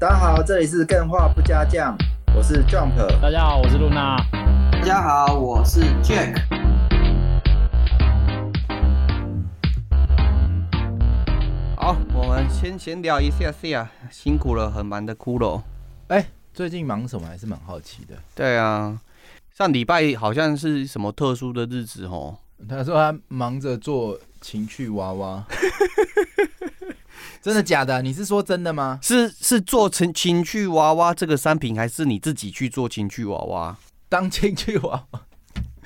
大家好，这里是更画不加酱，我是 Jump。大家好，我是露娜。大家好，我是 Jack。好，我们先闲聊一下下，辛苦了，很忙的骷髅。哎，最近忙什么？还是蛮好奇的。对啊，上礼拜好像是什么特殊的日子哦。他说他忙着做情趣娃娃。真的假的？你是说真的吗？是是做成情趣娃娃这个商品，还是你自己去做情趣娃娃？当情趣娃娃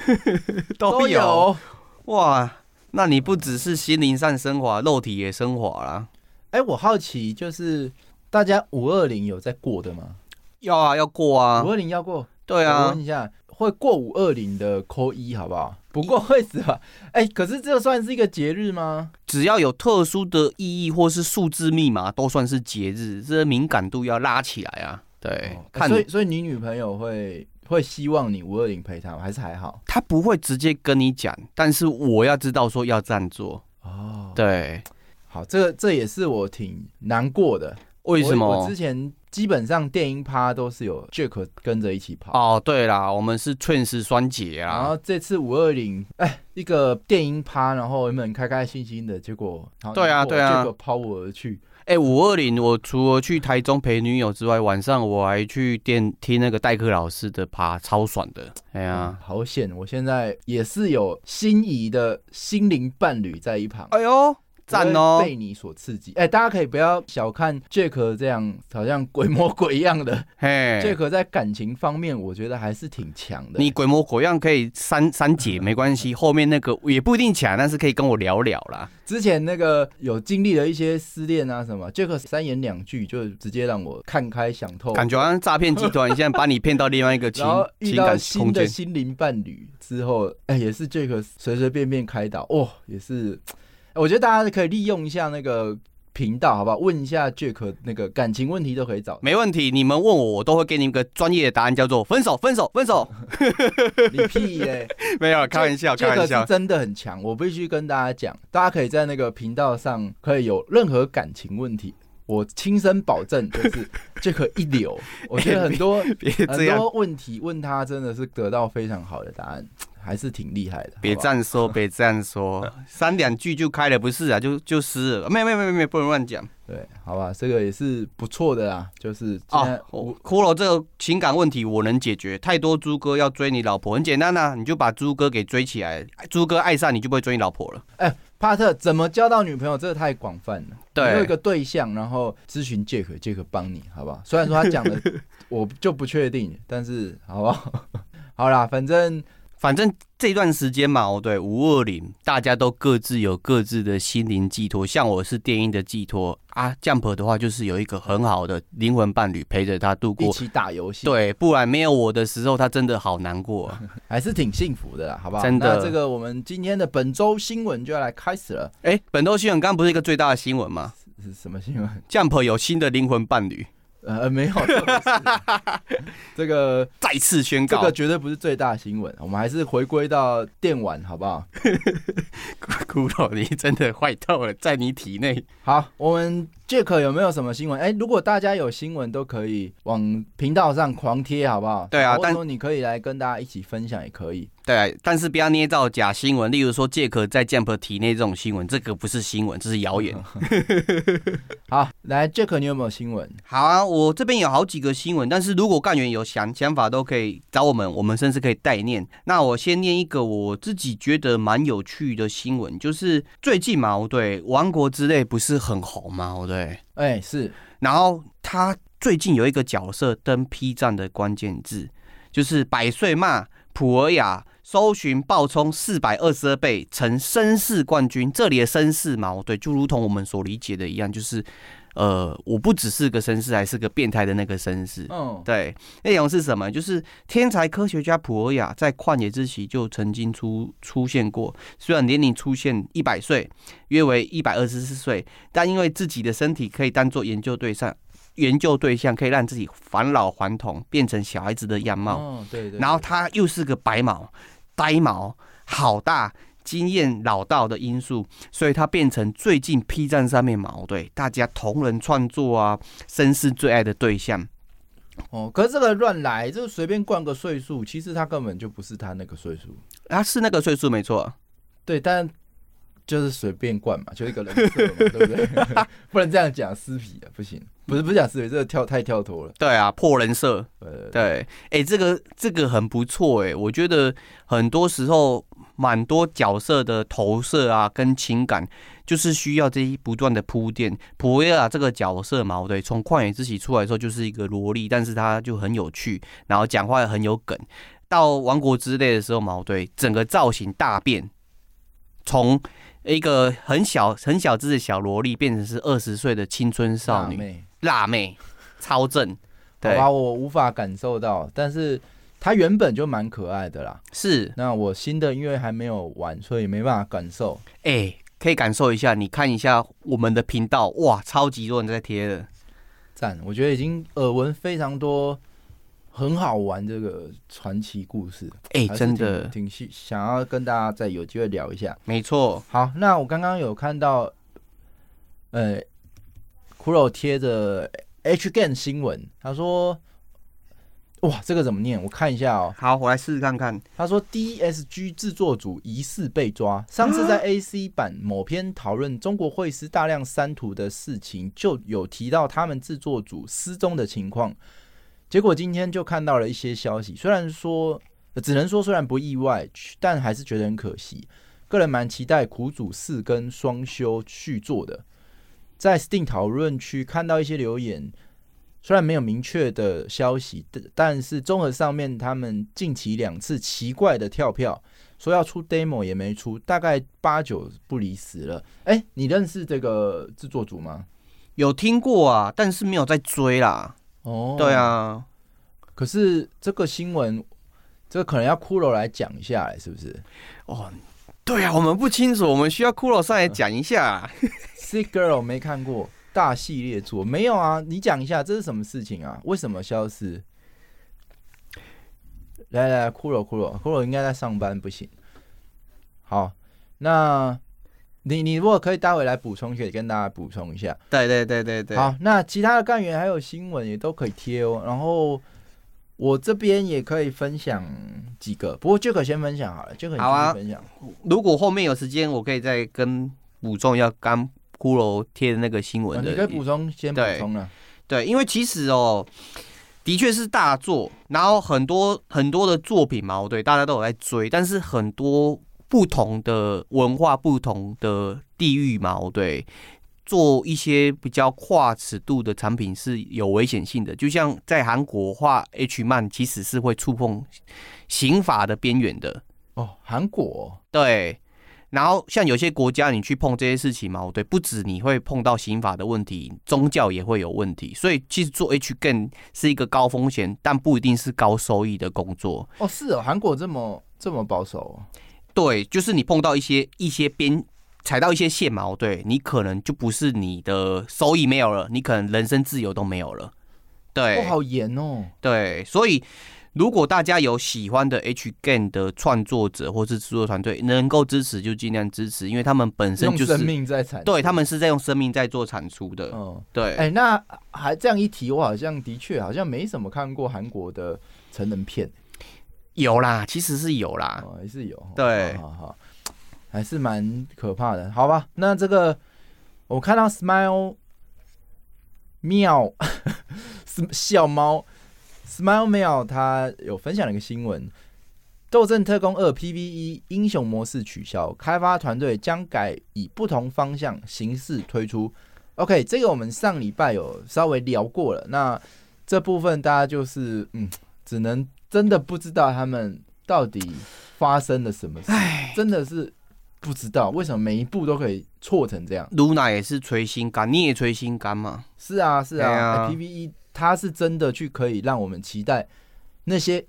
都有哇！那你不只是心灵上升华，肉体也升华了。哎，我好奇，就是大家五二零有在过的吗？要啊，要过啊！五二零要过。对啊。我问一下，会过五二零的扣一好不好？不过会死吧？哎，可是这算是一个节日吗？只要有特殊的意义或是数字密码，都算是节日。这敏感度要拉起来啊！对，哦、看，所以所以你女朋友会会希望你五二零陪她吗，还是还好？她不会直接跟你讲，但是我要知道说要这样做哦。对，好，这个这也是我挺难过的。为什么？我，我之前。基本上电音趴都是有 Jack 跟着一起跑哦。对啦，我们是 Twins 双姐啊。然后这次五二零，哎，一个电音趴，然后原本开开心心的，结果对啊对啊，Jack 抛我而去。哎，五二零，我除了去台中陪女友之外，晚上我还去电听那个代课老师的趴，超爽的。哎呀，嗯、好险！我现在也是有心仪的心灵伴侣在一旁。哎呦。赞哦！被你所刺激，哎、欸，大家可以不要小看 Jack 这样，好像鬼魔鬼一样的。嘿，Jack 在感情方面，我觉得还是挺强的。你鬼魔鬼样可以删删解没关系，后面那个也不一定强，但是可以跟我聊聊啦。之前那个有经历了一些失恋啊什么，Jack 三言两句就直接让我看开想透，感觉好像诈骗集团现在 把你骗到另外一个情情感新的心灵伴侣之后，哎、欸，也是 Jack 随随便便开导，哦，也是。我觉得大家可以利用一下那个频道，好不好？问一下 Jack 那个感情问题都可以找。没问题，你们问我，我都会给你们个专业的答案，叫做分手，分手，分手。你屁耶！没有，开玩笑，开玩笑。真的很强，我必须跟大家讲，大家可以在那个频道上可以有任何感情问题，我亲身保证就是 Jack 一流。我觉得很多很多问题问他，真的是得到非常好的答案。还是挺厉害的，别这样说，别这样说，三两句就开了，不是啊，就就湿了，没有没有没有没有，不能乱讲。对，好吧，这个也是不错的啊，就是啊，骷髅这个情感问题我能解决。太多猪哥要追你老婆，很简单呐、啊，你就把猪哥给追起来，猪哥爱上你就不会追你老婆了。哎、欸，帕特怎么交到女朋友？这个太广泛了。对，有一个对象，然后咨询 Jack，Jack 帮你，好不好？虽然说他讲的 我就不确定，但是好不好？好啦，反正。反正这段时间嘛，哦对，五二零，大家都各自有各自的心灵寄托。像我是电音的寄托啊，Jump 的话就是有一个很好的灵魂伴侣陪着他度过，一起打游戏。对，不然没有我的时候，他真的好难过，还是挺幸福的啦，好不好？真的。那这个我们今天的本周新闻就要来开始了。哎，本周新闻刚刚不是一个最大的新闻吗？是什么新闻？Jump 有新的灵魂伴侣。呃，没有，这个再次宣告，这个绝对不是最大新闻。我们还是回归到电玩，好不好？骷髅，你真的坏透了，在你体内。好，我们 Jack 有没有什么新闻？哎，如果大家有新闻，都可以往频道上狂贴，好不好？对啊，但说你可以来跟大家一起分享，也可以。对，但是不要捏造假新闻，例如说 Jack 在 Jump 体内这种新闻，这个不是新闻，这是谣言。好，来 Jack，你有没有新闻？好啊，我这边有好几个新闻，但是如果干员有想想法，都可以找我们，我们甚至可以代念。那我先念一个我自己觉得蛮有趣的新闻，就是最近嘛，对，《王国之泪》不是很红嘛，对，哎、欸、是，然后他最近有一个角色登 P 站的关键字，就是百岁骂普尔雅。搜寻爆冲四百二十二倍，成绅士冠军。这里的绅士嘛，对，就如同我们所理解的一样，就是，呃，我不只是个绅士，还是个变态的那个绅士。嗯，对。内容是什么？就是天才科学家普尔雅在旷野之息就曾经出出现过，虽然年龄出现一百岁，约为一百二十四岁，但因为自己的身体可以当做研究对象，研究对象可以让自己返老还童，变成小孩子的样貌。哦，对对，对。然后他又是个白毛。呆毛好大，经验老道的因素，所以他变成最近 P 站上面嘛，对大家同人创作啊，绅士最爱的对象。哦，可是这个乱来，就随便灌个岁数，其实他根本就不是他那个岁数。他是那个岁数没错，对，但就是随便灌嘛，就一个人设嘛，对不对？不能这样讲撕皮啊，不行，不是不是讲撕皮，这个跳太跳脱了。对啊，破人设。对对，对，对，哎、欸，这个这个很不错哎，我觉得很多时候蛮多角色的投射啊，跟情感。就是需要这一不断的铺垫。普维亚这个角色嘛，对，从旷野之息出来的时候就是一个萝莉，但是他就很有趣，然后讲话也很有梗。到王国之泪的时候嘛，对，整个造型大变，从一个很小很小只的小萝莉变成是二十岁的青春少女，辣妹，辣妹，超正。对，好吧，我无法感受到，但是他原本就蛮可爱的啦。是，那我新的因为还没有玩，所以没办法感受。哎、欸。可以感受一下，你看一下我们的频道，哇，超级多人在贴的，赞！我觉得已经耳闻非常多很好玩这个传奇故事，哎、欸，真的挺想想要跟大家再有机会聊一下。没错，好，那我刚刚有看到，呃，骷髅贴着 H Game 新闻，他说。哇，这个怎么念？我看一下哦。好，我来试试看看。他说，DSG 制作组疑似被抓。上次在 AC 版某篇讨论中国会师大量删图的事情，就有提到他们制作组失踪的情况。结果今天就看到了一些消息，虽然说，只能说虽然不意外，但还是觉得很可惜。个人蛮期待苦主四跟双修续作的。在 Steam 讨论区看到一些留言。虽然没有明确的消息，但是综合上面他们近期两次奇怪的跳票，说要出 demo 也没出，大概八九不离十了。哎，你认识这个制作组吗？有听过啊，但是没有在追啦。哦，对啊。可是这个新闻，这个可能要骷髅来讲一下，是不是？哦，对啊，我们不清楚，我们需要骷髅上来讲一下。Sick Girl 没看过。大系列作没有啊？你讲一下这是什么事情啊？为什么消失？来来，骷髅骷髅骷髅应该在上班，不行。好，那你你如果可以待会来补充，可以跟大家补充一下。对对对对对。好，那其他的干员还有新闻也都可以贴哦。然后我这边也可以分享几个，不过就可先分享好了，就可以分享。好啊。如果后面有时间，我可以再跟补充要刚。骷髅贴的那个新闻的，你可以补充，先补充了。对，因为其实哦，的确是大作，然后很多很多的作品嘛，对，大家都有在追，但是很多不同的文化、不同的地域嘛，对，做一些比较跨尺度的产品是有危险性的。就像在韩国画 H 漫，其实是会触碰刑法的边缘的。哦，韩国对。然后像有些国家，你去碰这些事情嘛，对，不止你会碰到刑法的问题，宗教也会有问题。所以其实做 H game 是一个高风险，但不一定是高收益的工作。哦，是哦，韩国这么这么保守哦。对，就是你碰到一些一些边踩到一些线嘛，对，你可能就不是你的收益没有了，你可能人身自由都没有了。对，哦，好严哦。对，所以。如果大家有喜欢的 H game 的创作者或是制作团队，能够支持就尽量支持，因为他们本身就是用生命在产，对，他们是在用生命在做产出的。嗯，对。哎、欸，那还这样一提，我好像的确好像没什么看过韩国的成人片。有啦，其实是有啦，哦、还是有。对，好好好，还是蛮可怕的。好吧，那这个我看到 Smile 喵 笑猫。Smile Mail 他有分享了一个新闻，《斗阵特工二 PVE 英雄模式取消，开发团队将改以不同方向形式推出。OK，这个我们上礼拜有稍微聊过了。那这部分大家就是嗯，只能真的不知道他们到底发生了什么事，真的是不知道为什么每一步都可以错成这样。Luna 也是捶心肝，你也捶心肝嘛？是啊，是啊，PVE。他是真的去可以让我们期待那些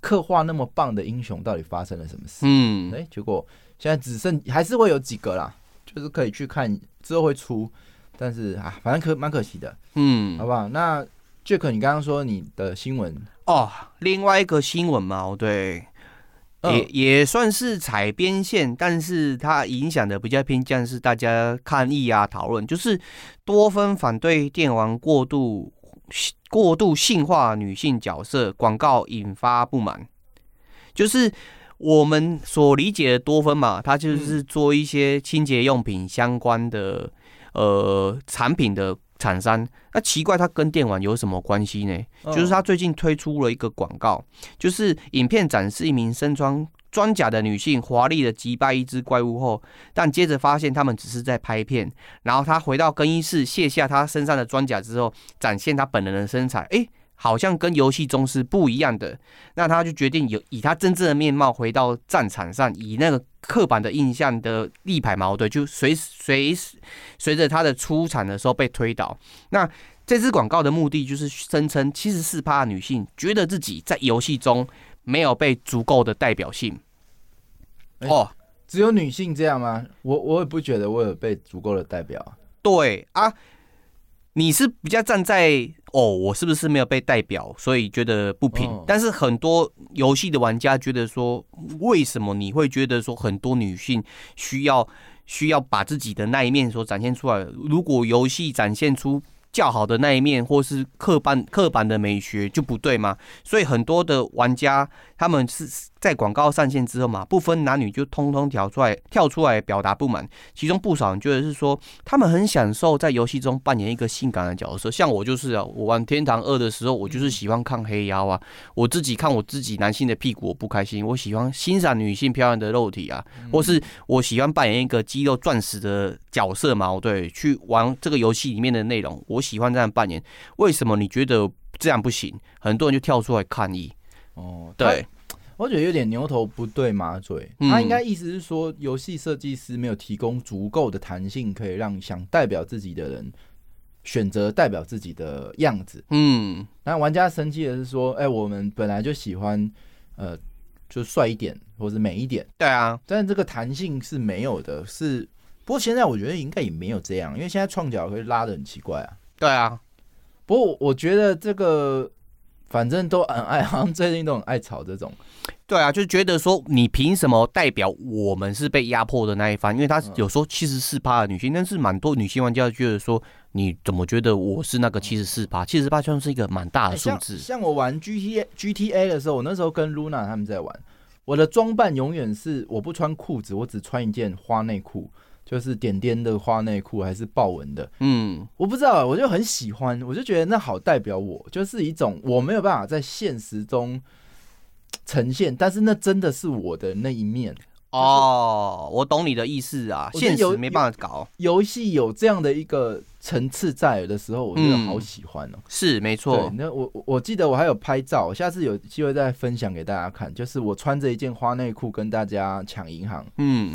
刻画那么棒的英雄到底发生了什么事？嗯，哎、欸，结果现在只剩还是会有几个啦，就是可以去看之后会出，但是啊，反正可蛮可惜的。嗯，好不好？那 Jack，你刚刚说你的新闻哦，另外一个新闻嘛，对，也也算是踩边线，但是它影响的比较偏向是大家抗议啊讨论，就是多分反对电玩过度过度性化女性角色广告引发不满，就是我们所理解的多芬嘛，它就是做一些清洁用品相关的呃产品的厂商，那奇怪它跟电玩有什么关系呢？就是它最近推出了一个广告，就是影片展示一名身穿装甲的女性华丽的击败一只怪物后，但接着发现他们只是在拍片，然后他回到更衣室卸下他身上的装甲之后，展现他本人的身材，诶，好像跟游戏中是不一样的。那他就决定有以他真正的面貌回到战场上，以那个刻板的印象的立牌矛盾就随随随着他的出场的时候被推倒。那这支广告的目的就是声称七十四趴的女性觉得自己在游戏中没有被足够的代表性。哦，只有女性这样吗？我我也不觉得我有被足够的代表。对啊，你是比较站在哦，我是不是没有被代表，所以觉得不平。哦、但是很多游戏的玩家觉得说，为什么你会觉得说很多女性需要需要把自己的那一面所展现出来？如果游戏展现出较好的那一面，或是刻板刻板的美学就不对吗？所以很多的玩家他们是。在广告上线之后嘛，不分男女就通通跳出来跳出来表达不满。其中不少人觉得是说，他们很享受在游戏中扮演一个性感的角色。像我就是啊，我玩《天堂二》的时候，我就是喜欢看黑腰啊。我自己看我自己男性的屁股，我不开心。我喜欢欣赏女性漂亮的肉体啊，或是我喜欢扮演一个肌肉钻石的角色嘛。对，去玩这个游戏里面的内容，我喜欢这样扮演。为什么你觉得这样不行？很多人就跳出来抗议。哦，对。我觉得有点牛头不对马嘴，他应该意思是说，游戏设计师没有提供足够的弹性，可以让想代表自己的人选择代表自己的样子。嗯，那玩家生气的是说，哎，我们本来就喜欢，呃，就帅一点或者美一点。对啊，但这个弹性是没有的。是，不过现在我觉得应该也没有这样，因为现在创角会拉得很奇怪啊。对啊，不过我觉得这个。反正都很爱，好像最近都很爱吵这种。对啊，就觉得说你凭什么代表我们是被压迫的那一方？因为他有说七十四趴的女性，但是蛮多女性玩家觉得说，你怎么觉得我是那个七十四趴？七十四趴算是一个蛮大的数字。像，像我玩 G T A G T A 的时候，我那时候跟 Luna 他们在玩，我的装扮永远是我不穿裤子，我只穿一件花内裤。就是点点的花内裤还是豹纹的，嗯，我不知道，我就很喜欢，我就觉得那好代表我，就是一种我没有办法在现实中呈现，但是那真的是我的那一面。哦，我懂你的意思啊，现实没办法搞。游戏有这样的一个层次在的时候，我觉得好喜欢哦。是没错，那我我记得我还有拍照，下次有机会再分享给大家看，就是我穿着一件花内裤跟大家抢银行，嗯，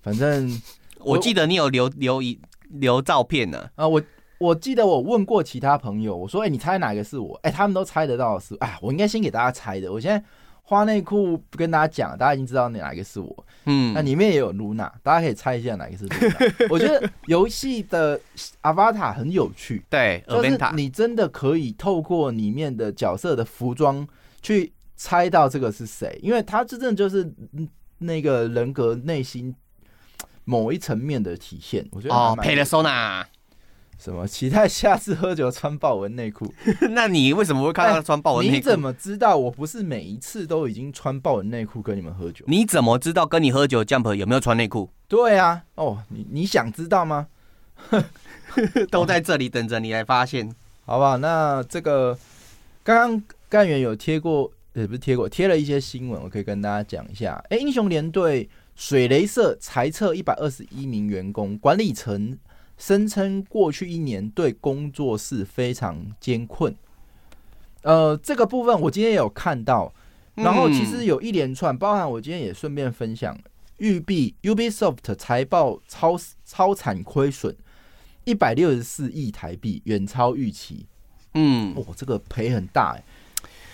反正。我记得你有留留一留照片呢。啊，我我记得我问过其他朋友，我说：“哎，你猜哪个是我？”哎，他们都猜得到是。哎，我应该先给大家猜的。我现在花内裤不跟大家讲，大家已经知道哪个是我。嗯，那里面也有露娜，大家可以猜一下哪个是露娜。我觉得游戏的 Avatar 很有趣，对，就是你真的可以透过里面的角色的服装去猜到这个是谁，因为他真正就是那个人格内心。某一层面的体现，我觉得哦，Persona 什么期待下次喝酒穿豹纹内裤？那你为什么会看到他穿豹纹内裤？你怎么知道我不是每一次都已经穿豹纹内裤跟你们喝酒？你怎么知道跟你喝酒 Jump 有没有穿内裤？对啊，哦，你你想知道吗？都在这里等着你来发现，好不好？那这个刚刚干员有贴过，也不是贴过，贴了一些新闻，我可以跟大家讲一下。哎、欸，英雄联队。水雷社裁撤一百二十一名员工，管理层声称过去一年对工作室非常艰困。呃，这个部分我今天也有看到，然后其实有一连串，包含我今天也顺便分享，育碧 Ubisoft 财报超超产亏损一百六十四亿台币，远超预期。嗯，哦，这个赔很大欸。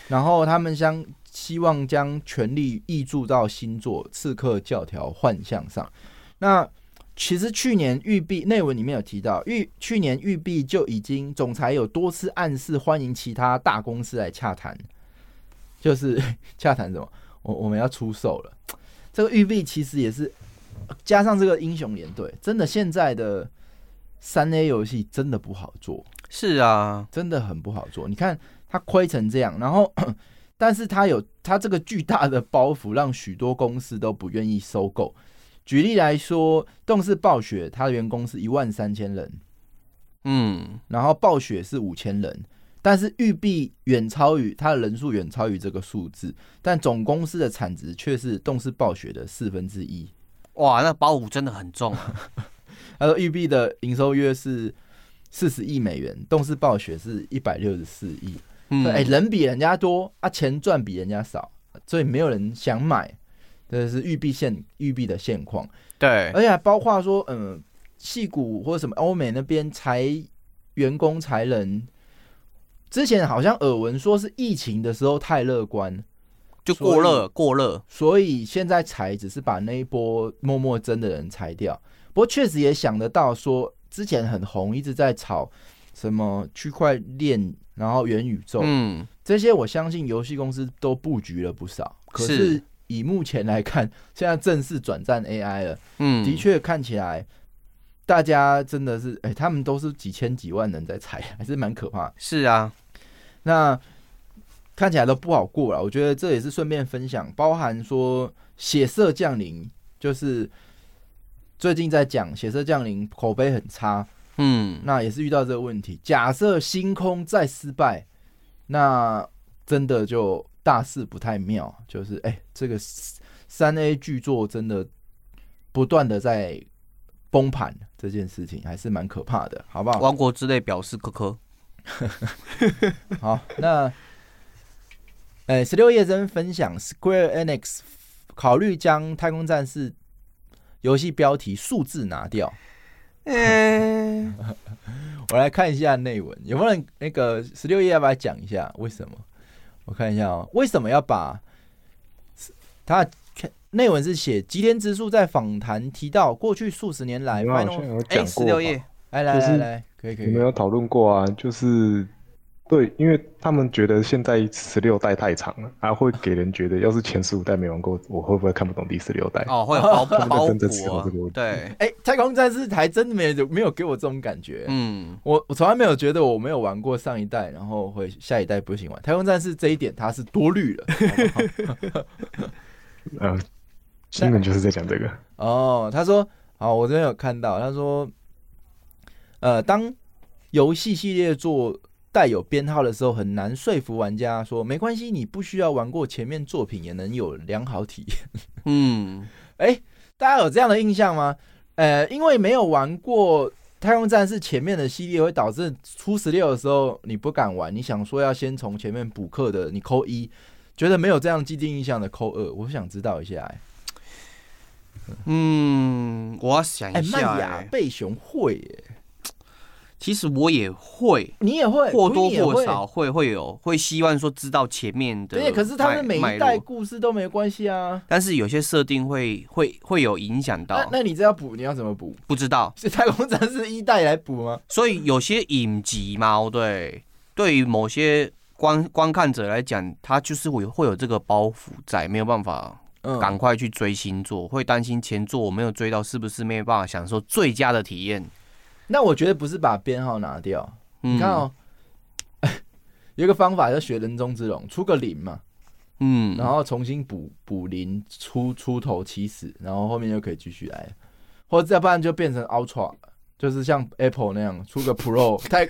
然后他们将。希望将权力挹注到新作《刺客教条：幻象》上。那其实去年育碧内文里面有提到，育去年育碧就已经总裁有多次暗示欢迎其他大公司来洽谈，就是 洽谈什么？我我们要出售了。这个育碧其实也是加上这个英雄联队，真的现在的三 A 游戏真的不好做。是啊，真的很不好做。你看他亏成这样，然后但是它有它这个巨大的包袱，让许多公司都不愿意收购。举例来说，动视暴雪它的员工是一万三千人，嗯，然后暴雪是五千人，但是育碧远超于它的人数远超于这个数字，但总公司的产值却是动视暴雪的四分之一。哇，那包袱真的很重啊！他说育碧的营收约是四十亿美元，动视暴雪是一百六十四亿。嗯，哎、欸，人比人家多啊，钱赚比人家少，所以没有人想买。这是育碧现育碧的现况，对，而且还包括说，嗯，戏骨或者什么欧美那边裁员工裁人，之前好像耳闻说是疫情的时候太乐观，就过热过热，所以现在裁只是把那一波默默真的人裁掉。不过确实也想得到说，之前很红，一直在炒什么区块链，然后元宇宙，嗯，这些我相信游戏公司都布局了不少，可是。以目前来看，现在正式转战 AI 了。嗯，的确看起来，大家真的是，哎、欸，他们都是几千几万人在踩，还是蛮可怕。是啊，那看起来都不好过了。我觉得这也是顺便分享，包含说《血色降临》，就是最近在讲《血色降临》，口碑很差。嗯，那也是遇到这个问题。假设星空再失败，那真的就。大事不太妙，就是哎、欸，这个三 A 巨作真的不断的在崩盘，这件事情还是蛮可怕的，好不好？王国之泪表示科科。好，那哎，十六夜真分享，Square Enix 考虑将《太空战士》游戏标题数字拿掉。嗯，我来看一下内文，有没有人那个十六页要不要讲一下为什么？我看一下哦，为什么要把他内文是写吉田直树在访谈提到，过去数十年来，好像有讲过，来来来来，可以可以，我们有讨论过啊，就是。对，因为他们觉得现在十六代太长了，还会给人觉得，要是前十五代没玩过，我会不会看不懂第十六代？哦，会 有包包袱。对，哎、欸，太空战士还真的没有没有给我这种感觉。嗯，我我从来没有觉得我没有玩过上一代，然后会下一代不行玩。太空战士这一点他是多虑了。呃，新闻就是在讲这个。哦，他说，好，我这边有看到，他说，呃，当游戏系列做。带有编号的时候很难说服玩家说没关系，你不需要玩过前面作品也能有良好体验。嗯，哎、欸，大家有这样的印象吗？呃，因为没有玩过《太空战士》前面的系列，会导致初十六的时候你不敢玩。你想说要先从前面补课的，你扣一，觉得没有这样既定印象的扣二。我想知道一下、欸，嗯，我要想一下、欸。麦雅贝熊会、欸。其实我也会，你也会，或多或少会会有，会希望说知道前面的。对，可是他们每一代故事都没关系啊。但是有些设定会会会有影响到。那那你这要补，你要怎么补？不知道，是太空战士一代来补吗？所以有些影集嘛，对，对于某些观观看者来讲，他就是会会有这个包袱在，没有办法赶快去追星座，会担心前座我没有追到，是不是没有办法享受最佳的体验？那我觉得不是把编号拿掉，嗯、你看哦，有一个方法叫学人中之龙，出个零嘛，嗯，然后重新补补零出出头起始，然后后面就可以继续来，或者再不然就变成 Ultra，就是像 Apple 那样出个 Pro，太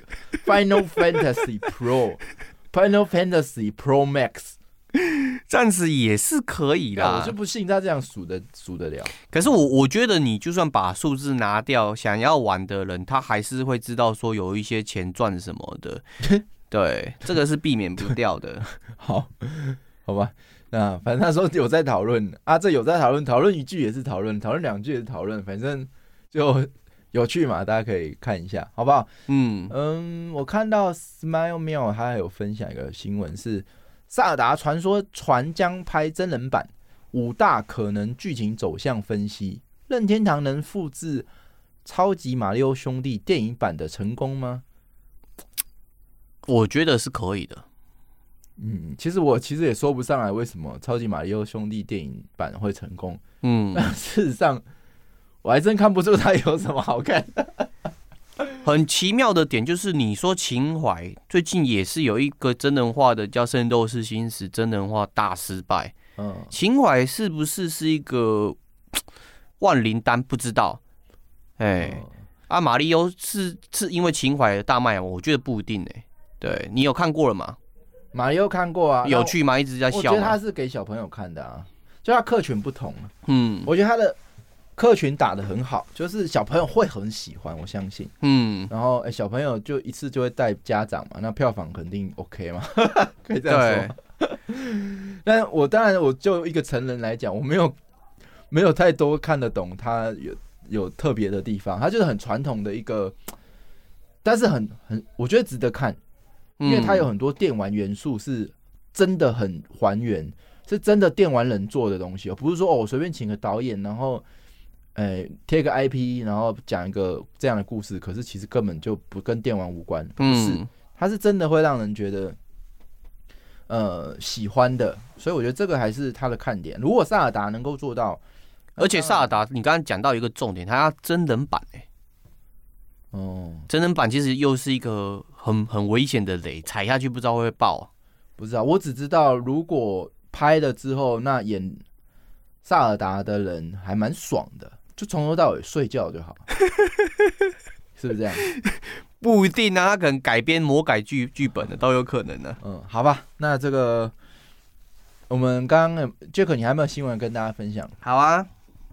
Final Fantasy Pro，Final Fantasy Pro Max。暂时也是可以啦，我就不信他这样数的数得了。可是我我觉得你就算把数字拿掉，想要玩的人他还是会知道说有一些钱赚什么的。对，这个是避免不掉的。好，好吧，那反正他说有在讨论啊，这有在讨论，讨论一句也是讨论，讨论两句也是讨论，反正就有趣嘛，大家可以看一下，好不好？嗯嗯，我看到 Smile Mail 他还有分享一个新闻是。《萨尔达传说传》将拍真人版，五大可能剧情走向分析。任天堂能复制《超级马里奥兄弟》电影版的成功吗？我觉得是可以的。嗯，其实我其实也说不上来为什么超级马里奥兄弟电影版会成功。嗯，但 事实上我还真看不出它有什么好看的。很奇妙的点就是，你说情怀，最近也是有一个真人化的叫《圣斗士星矢》真人化大失败。嗯，情怀是不是是一个 万灵丹？不知道。哎、嗯，啊，马里欧是是因为情怀大卖，我觉得不一定哎。对，你有看过了吗？马里奥看过啊，有趣吗？一直在笑。我觉得他是给小朋友看的啊，就他客群不同。嗯，我觉得他的。客群打的很好，就是小朋友会很喜欢，我相信。嗯，然后哎、欸，小朋友就一次就会带家长嘛，那票房肯定 OK 嘛，可以这样说。但 我当然，我就一个成人来讲，我没有没有太多看得懂他有有特别的地方，他就是很传统的一个，但是很很，我觉得值得看，因为他有很多电玩元素是真的很还原，是真的电玩人做的东西哦，不是说哦，我随便请个导演，然后。哎，贴个 IP，然后讲一个这样的故事，可是其实根本就不跟电玩无关，不是，它是真的会让人觉得呃喜欢的，所以我觉得这个还是它的看点。如果萨尔达能够做到，而且萨尔达，你刚刚讲到一个重点，它要真人版哎，哦，真人版其实又是一个很很危险的雷，踩下去不知道会不会爆，不知道，我只知道如果拍了之后，那演萨尔达的人还蛮爽的。就从头到尾睡觉就好，是不是这样？不一定啊，他可能改编魔改剧剧本的都有可能的。嗯，好吧，那这个我们刚刚 Jack，你还有没有新闻跟大家分享？好啊，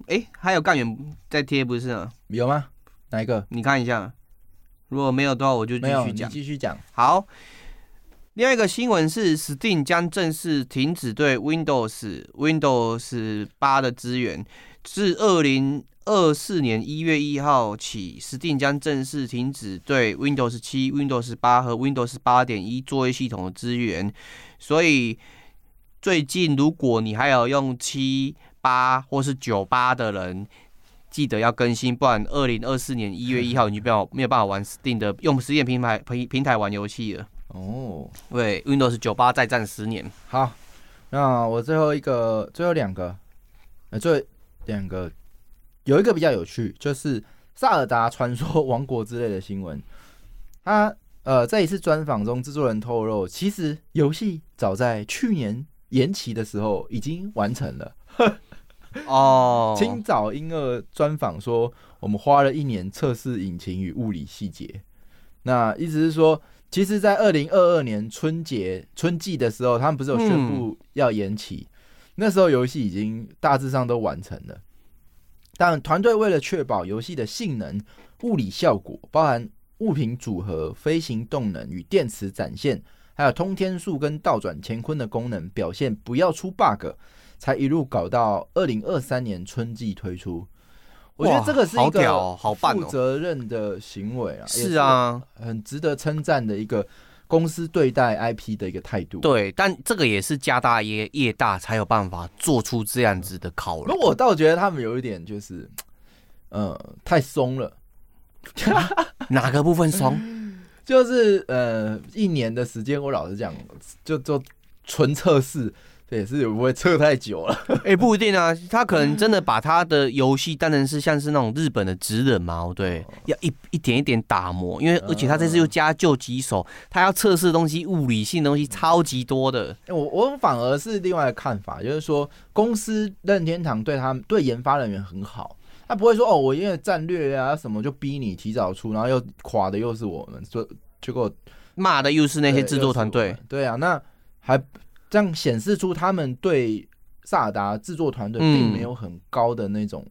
哎、欸，还有干员在贴不是吗？有吗？哪一个？你看一下，如果没有的话，我就继续讲。你继续讲。好，另外一个新闻是，Steam 将正式停止对 Windows Windows 八的支援，自二零。二四年一月一号起，Steam 将正式停止对 Windows 七、Windows 八和 Windows 八点一作业系统的支援。所以最近，如果你还有用七八或是九八的人，记得要更新，不然二零二四年一月一号你就没有没有办法玩 Steam 的用实验平台平平台玩游戏了。哦，对，Windows 九八再战十年。好，那我最后一个，最后两个，呃，最后两个。有一个比较有趣，就是《萨尔达传说：王国》之类的新闻。他呃，在一次专访中，制作人透露，其实游戏早在去年延期的时候已经完成了。哦，清早英二专访说，我们花了一年测试引擎与物理细节。那意思是说，其实，在二零二二年春节春季的时候，他们不是有宣布要延期？那时候游戏已经大致上都完成了。但团队为了确保游戏的性能、物理效果，包含物品组合、飞行动能与电池展现，还有通天术跟倒转乾坤的功能表现不要出 bug，才一路搞到二零二三年春季推出。我觉得这个是一个好负责任的行为啊，是啊，很值得称赞的一个。公司对待 IP 的一个态度，对，但这个也是家大业业大才有办法做出这样子的考量。那我倒觉得他们有一点就是，呃，太松了。哪个部分松？就是呃，一年的时间，我老实讲，就就纯测试。这也是也不会测太久了，哎、欸，不一定啊，他可能真的把他的游戏当成是像是那种日本的职人嘛，对，要一一点一点打磨，因为而且他这次又加旧几手，他要测试的东西，物理性的东西超级多的。我我反而是另外的看法，就是说公司任天堂对他对研发人员很好，他不会说哦，我因为战略啊什么就逼你提早出，然后又垮的又是我们，说结果骂的又是那些制作团队。对啊，那还。这样显示出他们对萨尔达制作团队并没有很高的那种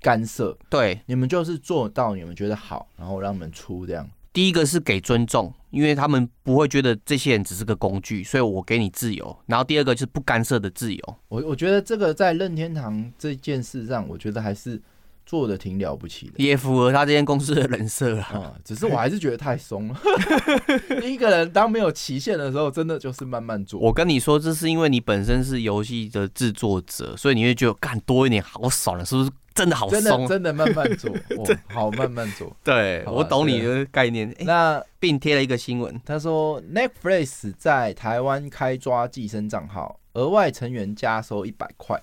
干涉。嗯、对，你们就是做到你们觉得好，然后让你们出这样。第一个是给尊重，因为他们不会觉得这些人只是个工具，所以我给你自由。然后第二个就是不干涉的自由。我我觉得这个在任天堂这件事上，我觉得还是。做的挺了不起的，也符合他这间公司的人设啊、嗯。只是我还是觉得太松了。一个人当没有期限的时候，真的就是慢慢做。我跟你说，这是因为你本身是游戏的制作者，所以你会觉得干多一点好爽了，是不是？真的好真的松，真的慢慢做，哦，好慢慢做。对我懂你的概念。欸那并贴了一个新闻，他说，Netflix 在台湾开抓寄生账号，额外成员加收一百块，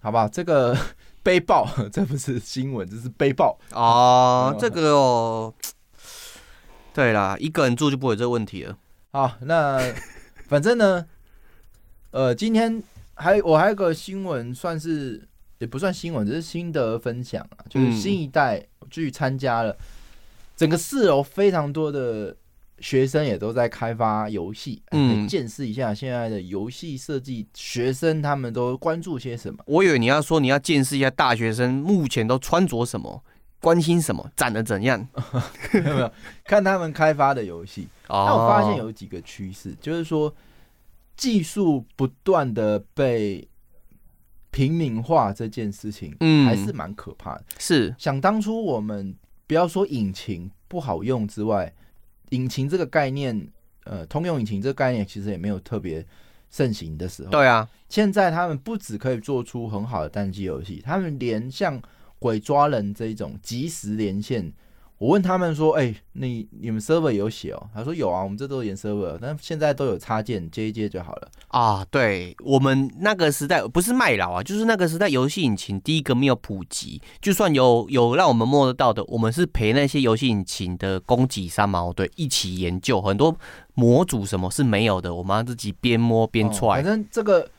好不好？这个背报，这不是新闻，这是背报。哦，嗯这个哦，对啦，一个人住就不会有这个问题了。好，那反正呢，呃，今天还我还有个新闻，算是也不算新闻，只是心得分享啊，就是新一代去参加了，整个四楼非常多的学生也都在开发游戏，嗯，见识一下现在的游戏设计，学生他们都关注些什么？我以为你要说你要见识一下大学生目前都穿着什么，关心什么，长得怎样？有 没有看他们开发的游戏？哦，那我发现有几个趋势，就是说技术不断的被平民化这件事情，嗯还是蛮可怕的。是想当初我们不要说引擎不好用之外，引擎这个概念，呃，通用引擎这个概念其实也没有特别盛行的时候。对啊，现在他们不只可以做出很好的单机游戏，他们连像鬼抓人这一种即时连线。我问他们说：“哎、欸，你你们 server 有写哦？”他说：“有啊，我们这都演 server，但现在都有插件，接一接就好了。”啊，对我们那个时代不是卖老啊，就是那个时代游戏引擎第一个没有普及，就算有有让我们摸得到的，我们是陪那些游戏引擎的供给商嘛，对，一起研究很多模组什么是没有的，我们要自己边摸边踹、哦。反正这个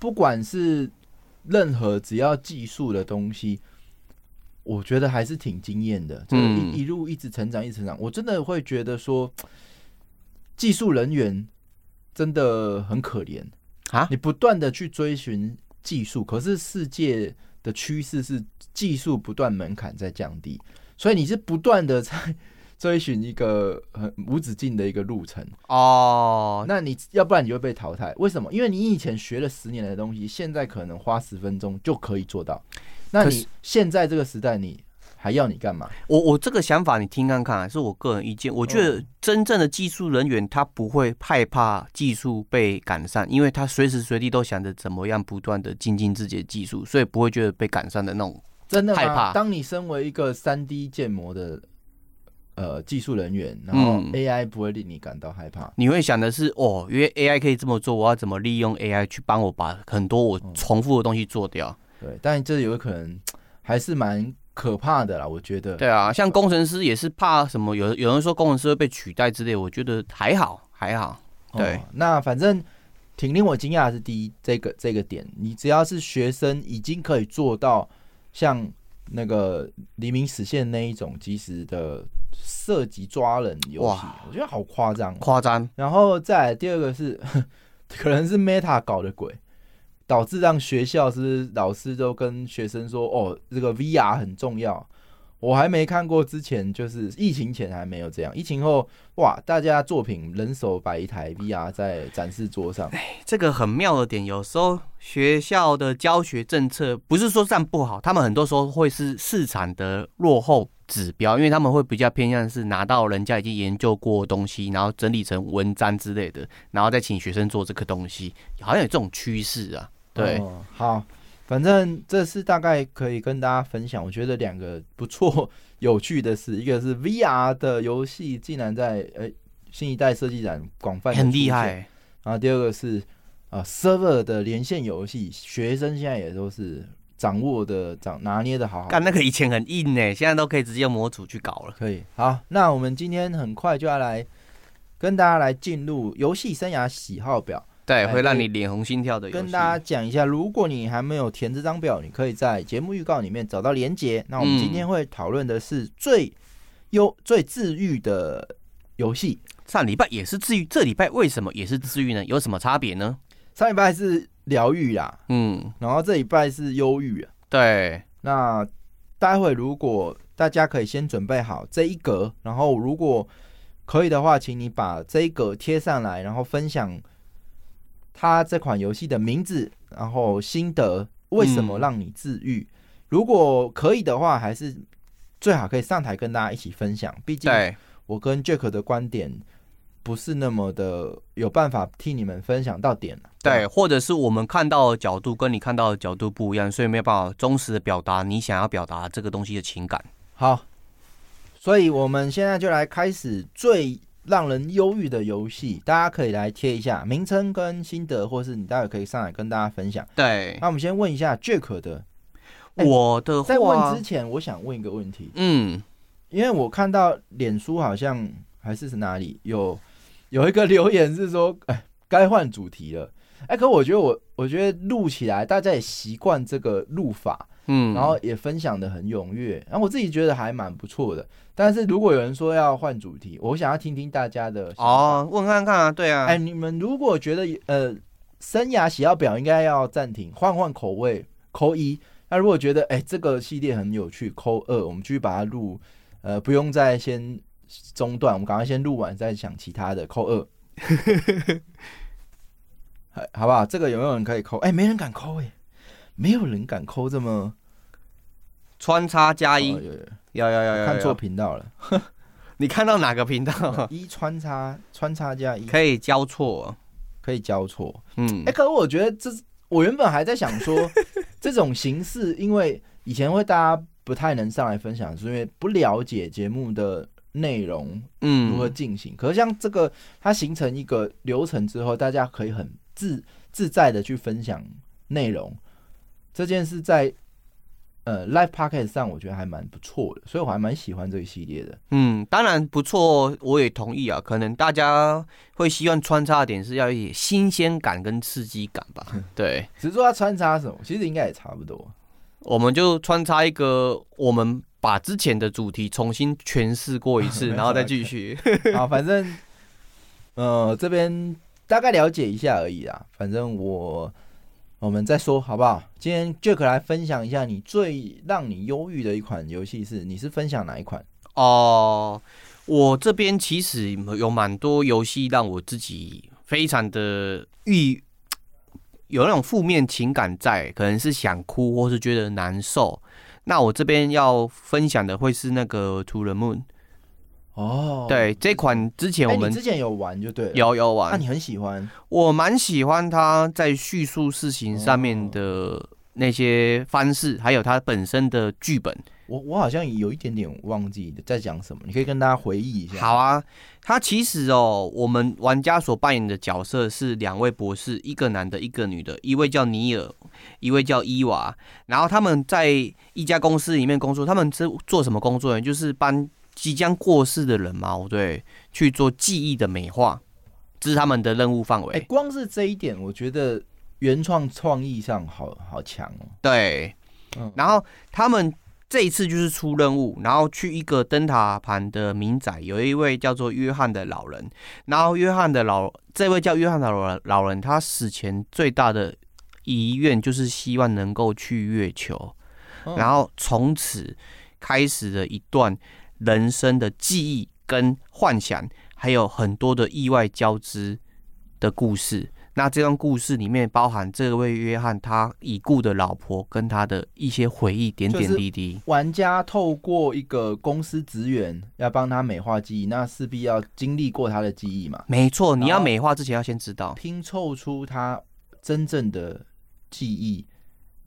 不管是任何只要技术的东西。我觉得还是挺惊艳的，就一一路一直成长，一直成长。我真的会觉得说，技术人员真的很可怜啊！你不断的去追寻技术，可是世界的趋势是技术不断门槛在降低，所以你是不断的在 追寻一个很无止境的一个路程哦。那你要不然你就会被淘汰。为什么？因为你以前学了十年的东西，现在可能花十分钟就可以做到。那你现在这个时代，你还要你干嘛？我我这个想法，你听看看，是我个人意见。我觉得真正的技术人员，他不会害怕技术被赶上，因为他随时随地都想着怎么样不断的精进自己的技术，所以不会觉得被赶上的那种真的害怕。当你身为一个三 D 建模的呃技术人员，然后 AI 不会令你感到害怕，嗯、你会想的是哦，因为 AI 可以这么做，我要怎么利用 AI 去帮我把很多我重复的东西做掉？对，但这有可能还是蛮可怕的啦，我觉得。对啊，像工程师也是怕什么？有有人说工程师会被取代之类，我觉得还好，还好。对，哦、那反正挺令我惊讶的是第一这个这个点，你只要是学生，已经可以做到像那个黎明实现那一种及时的涉及抓人游戏，我觉得好夸张，夸张。然后再来第二个是，可能是 Meta 搞的鬼。导致让学校是，老师都跟学生说：“哦，这个 VR 很重要。”我还没看过之前，就是疫情前还没有这样。疫情后，哇，大家作品人手摆一台 VR 在展示桌上。哎，这个很妙的点，有时候学校的教学政策不是说这样不好，他们很多时候会是市场的落后指标，因为他们会比较偏向是拿到人家已经研究过的东西，然后整理成文章之类的，然后再请学生做这个东西，好像有这种趋势啊。对、哦，好，反正这是大概可以跟大家分享。我觉得两个不错、有趣的事，一个是 VR 的游戏竟然在呃、欸、新一代设计展广泛很厉害，然后第二个是啊、呃、server 的连线游戏，学生现在也都是掌握的掌拿捏的好好。干那个以前很硬呢，现在都可以直接用模组去搞了。可以，好，那我们今天很快就要来跟大家来进入游戏生涯喜好表。对，会让你脸红心跳的。跟大家讲一下，如果你还没有填这张表，你可以在节目预告里面找到连结。那我们今天会讨论的是最优、最治愈的游戏。上礼拜也是治愈，这礼拜为什么也是治愈呢？有什么差别呢？上礼拜是疗愈啦，嗯，然后这礼拜是忧郁。对，那待会如果大家可以先准备好这一格，然后如果可以的话，请你把这一格贴上来，然后分享。他这款游戏的名字，然后心得，为什么让你治愈？嗯、如果可以的话，还是最好可以上台跟大家一起分享。毕竟我跟 Jack 的观点不是那么的有办法替你们分享到点。对，或者是我们看到的角度跟你看到的角度不一样，所以没有办法忠实的表达你想要表达这个东西的情感。好，所以我们现在就来开始最让人忧郁的游戏，大家可以来贴一下名称跟心得，或是你待会可以上来跟大家分享。对，那我们先问一下 Jack 的，我的话在问之前，我想问一个问题，嗯，因为我看到脸书好像还是是哪里有有一个留言是说，哎，该换主题了。哎，可我觉得我我觉得录起来，大家也习惯这个录法，嗯，然后也分享的很踊跃，然后我自己觉得还蛮不错的。但是如果有人说要换主题，我想要听听大家的哦，问看看啊，对啊，哎，你们如果觉得呃，生涯喜好表应该要暂停，换换口味，扣一。那如果觉得哎这个系列很有趣，扣二，我们继续把它录，呃，不用再先中断，我们赶快先录完再想其他的，扣二。好不好？这个有没有人可以扣？哎、欸，没人敢扣哎，没有人敢扣这么穿插加一，有有有有，看错频道了。你看到哪个频道？一穿插穿插加一可以交错，可以交错。嗯，哎、欸，可是我觉得这，我原本还在想说，这种形式，因为以前会大家不太能上来分享，是因为不了解节目的内容，嗯，如何进行。可是像这个，它形成一个流程之后，大家可以很。自自在的去分享内容，这件事在呃 Live Podcast 上，我觉得还蛮不错的，所以我还蛮喜欢这个系列的。嗯，当然不错，我也同意啊。可能大家会希望穿插的点是要一些新鲜感跟刺激感吧？对，只是说它穿插什么，其实应该也差不多。我们就穿插一个，我们把之前的主题重新诠释过一次，然后再继续。好，反正呃这边。大概了解一下而已啦，反正我我们再说好不好？今天 Jack 来分享一下你最让你忧郁的一款游戏是？你是分享哪一款？哦，我这边其实有蛮多游戏让我自己非常的郁，有那种负面情感在，可能是想哭或是觉得难受。那我这边要分享的会是那个 To the Moon。哦，对，这款之前我们、欸、之前有玩就对，有有玩，那、啊、你很喜欢？我蛮喜欢它在叙述事情上面的那些方式，哦、还有它本身的剧本。我我好像有一点点忘记在讲什么，你可以跟大家回忆一下。好啊，它其实哦，我们玩家所扮演的角色是两位博士，一个男的，一个女的，一位叫尼尔，一位叫伊娃。然后他们在一家公司里面工作，他们是做什么工作呢？就是帮。即将过世的人嘛，对，去做记忆的美化，这是他们的任务范围。欸，光是这一点，我觉得原创创意上好好强哦。对，嗯，然后他们这一次就是出任务，然后去一个灯塔旁的民宅，有一位叫做约翰的老人，然后约翰的老这位叫约翰的老人，老人他死前最大的遗愿就是希望能够去月球，嗯，然后从此开始了一段。人生的记忆跟幻想，还有很多的意外交织的故事。那这段故事里面包含这位约翰他已故的老婆跟他的一些回忆，点点滴滴。玩家透过一个公司职员要帮他美化记忆，那势必要经历过他的记忆嘛？没错，你要美化之前要先知道，拼凑出他真正的记忆。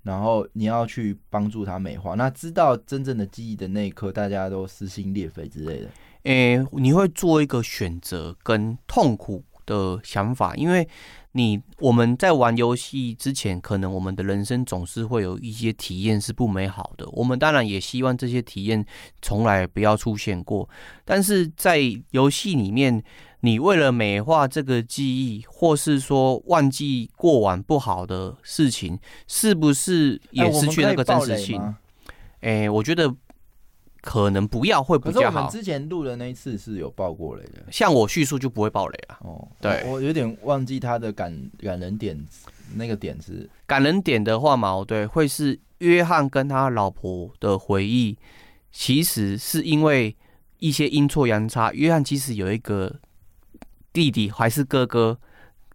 然后你要去帮助他美化，那知道真正的记忆的那一刻，大家都撕心裂肺之类的。诶，你会做一个选择跟痛苦的想法，因为你我们在玩游戏之前，可能我们的人生总是会有一些体验是不美好的。我们当然也希望这些体验从来不要出现过，但是在游戏里面。你为了美化这个记忆，或是说忘记过往不好的事情，是不是也失去那个真实性？哎、欸，我觉得可能不要会比较好。可是我们之前录的那一次是有爆过雷的，像我叙述就不会爆雷了。哦，对，我有点忘记他的感感人点，那个点是感人点的话嘛，对，会是约翰跟他老婆的回忆，其实是因为一些阴错阳差，约翰其实有一个。弟弟还是哥哥，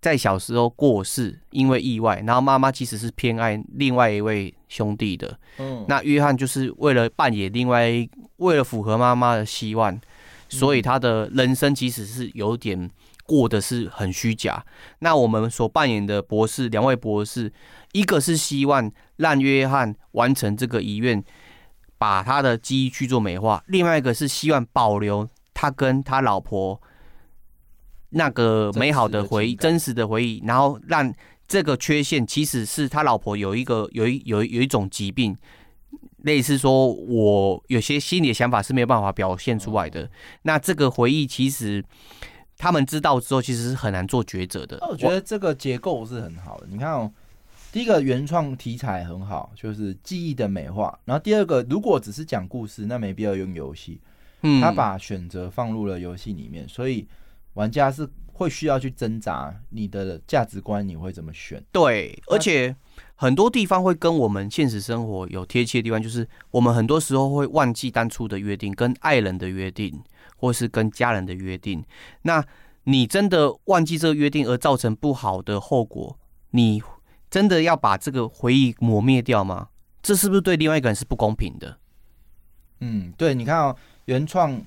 在小时候过世，因为意外。然后妈妈其实是偏爱另外一位兄弟的。嗯，那约翰就是为了扮演另外，为了符合妈妈的希望，所以他的人生其实是有点过得是很虚假。那我们所扮演的博士，两位博士，一个是希望让约翰完成这个遗愿，把他的记忆去做美化；另外一个是希望保留他跟他老婆那个美好的回忆、真实的回忆，然后让这个缺陷其实是他老婆有一个有一有有一种疾病。类似说，我有些心里的想法是没有办法表现出来的。那这个回忆，其实他们知道之后，其实是很难做抉择的。我觉得这个结构是很好的。你看哦，第一个原创题材很好，就是记忆的美化。然后第二个，如果只是讲故事，那没必要用游戏。嗯，他把选择放入了游戏里面，所以玩家是会需要去挣扎你的价值观，你会怎么选？对，而且。很多地方会跟我们现实生活有贴切的地方，就是我们很多时候会忘记当初的约定，跟爱人的约定，或是跟家人的约定。那你真的忘记这个约定而造成不好的后果，你真的要把这个回忆抹灭掉吗？这是不是对另外一个人是不公平的？嗯，对，你看哦，原创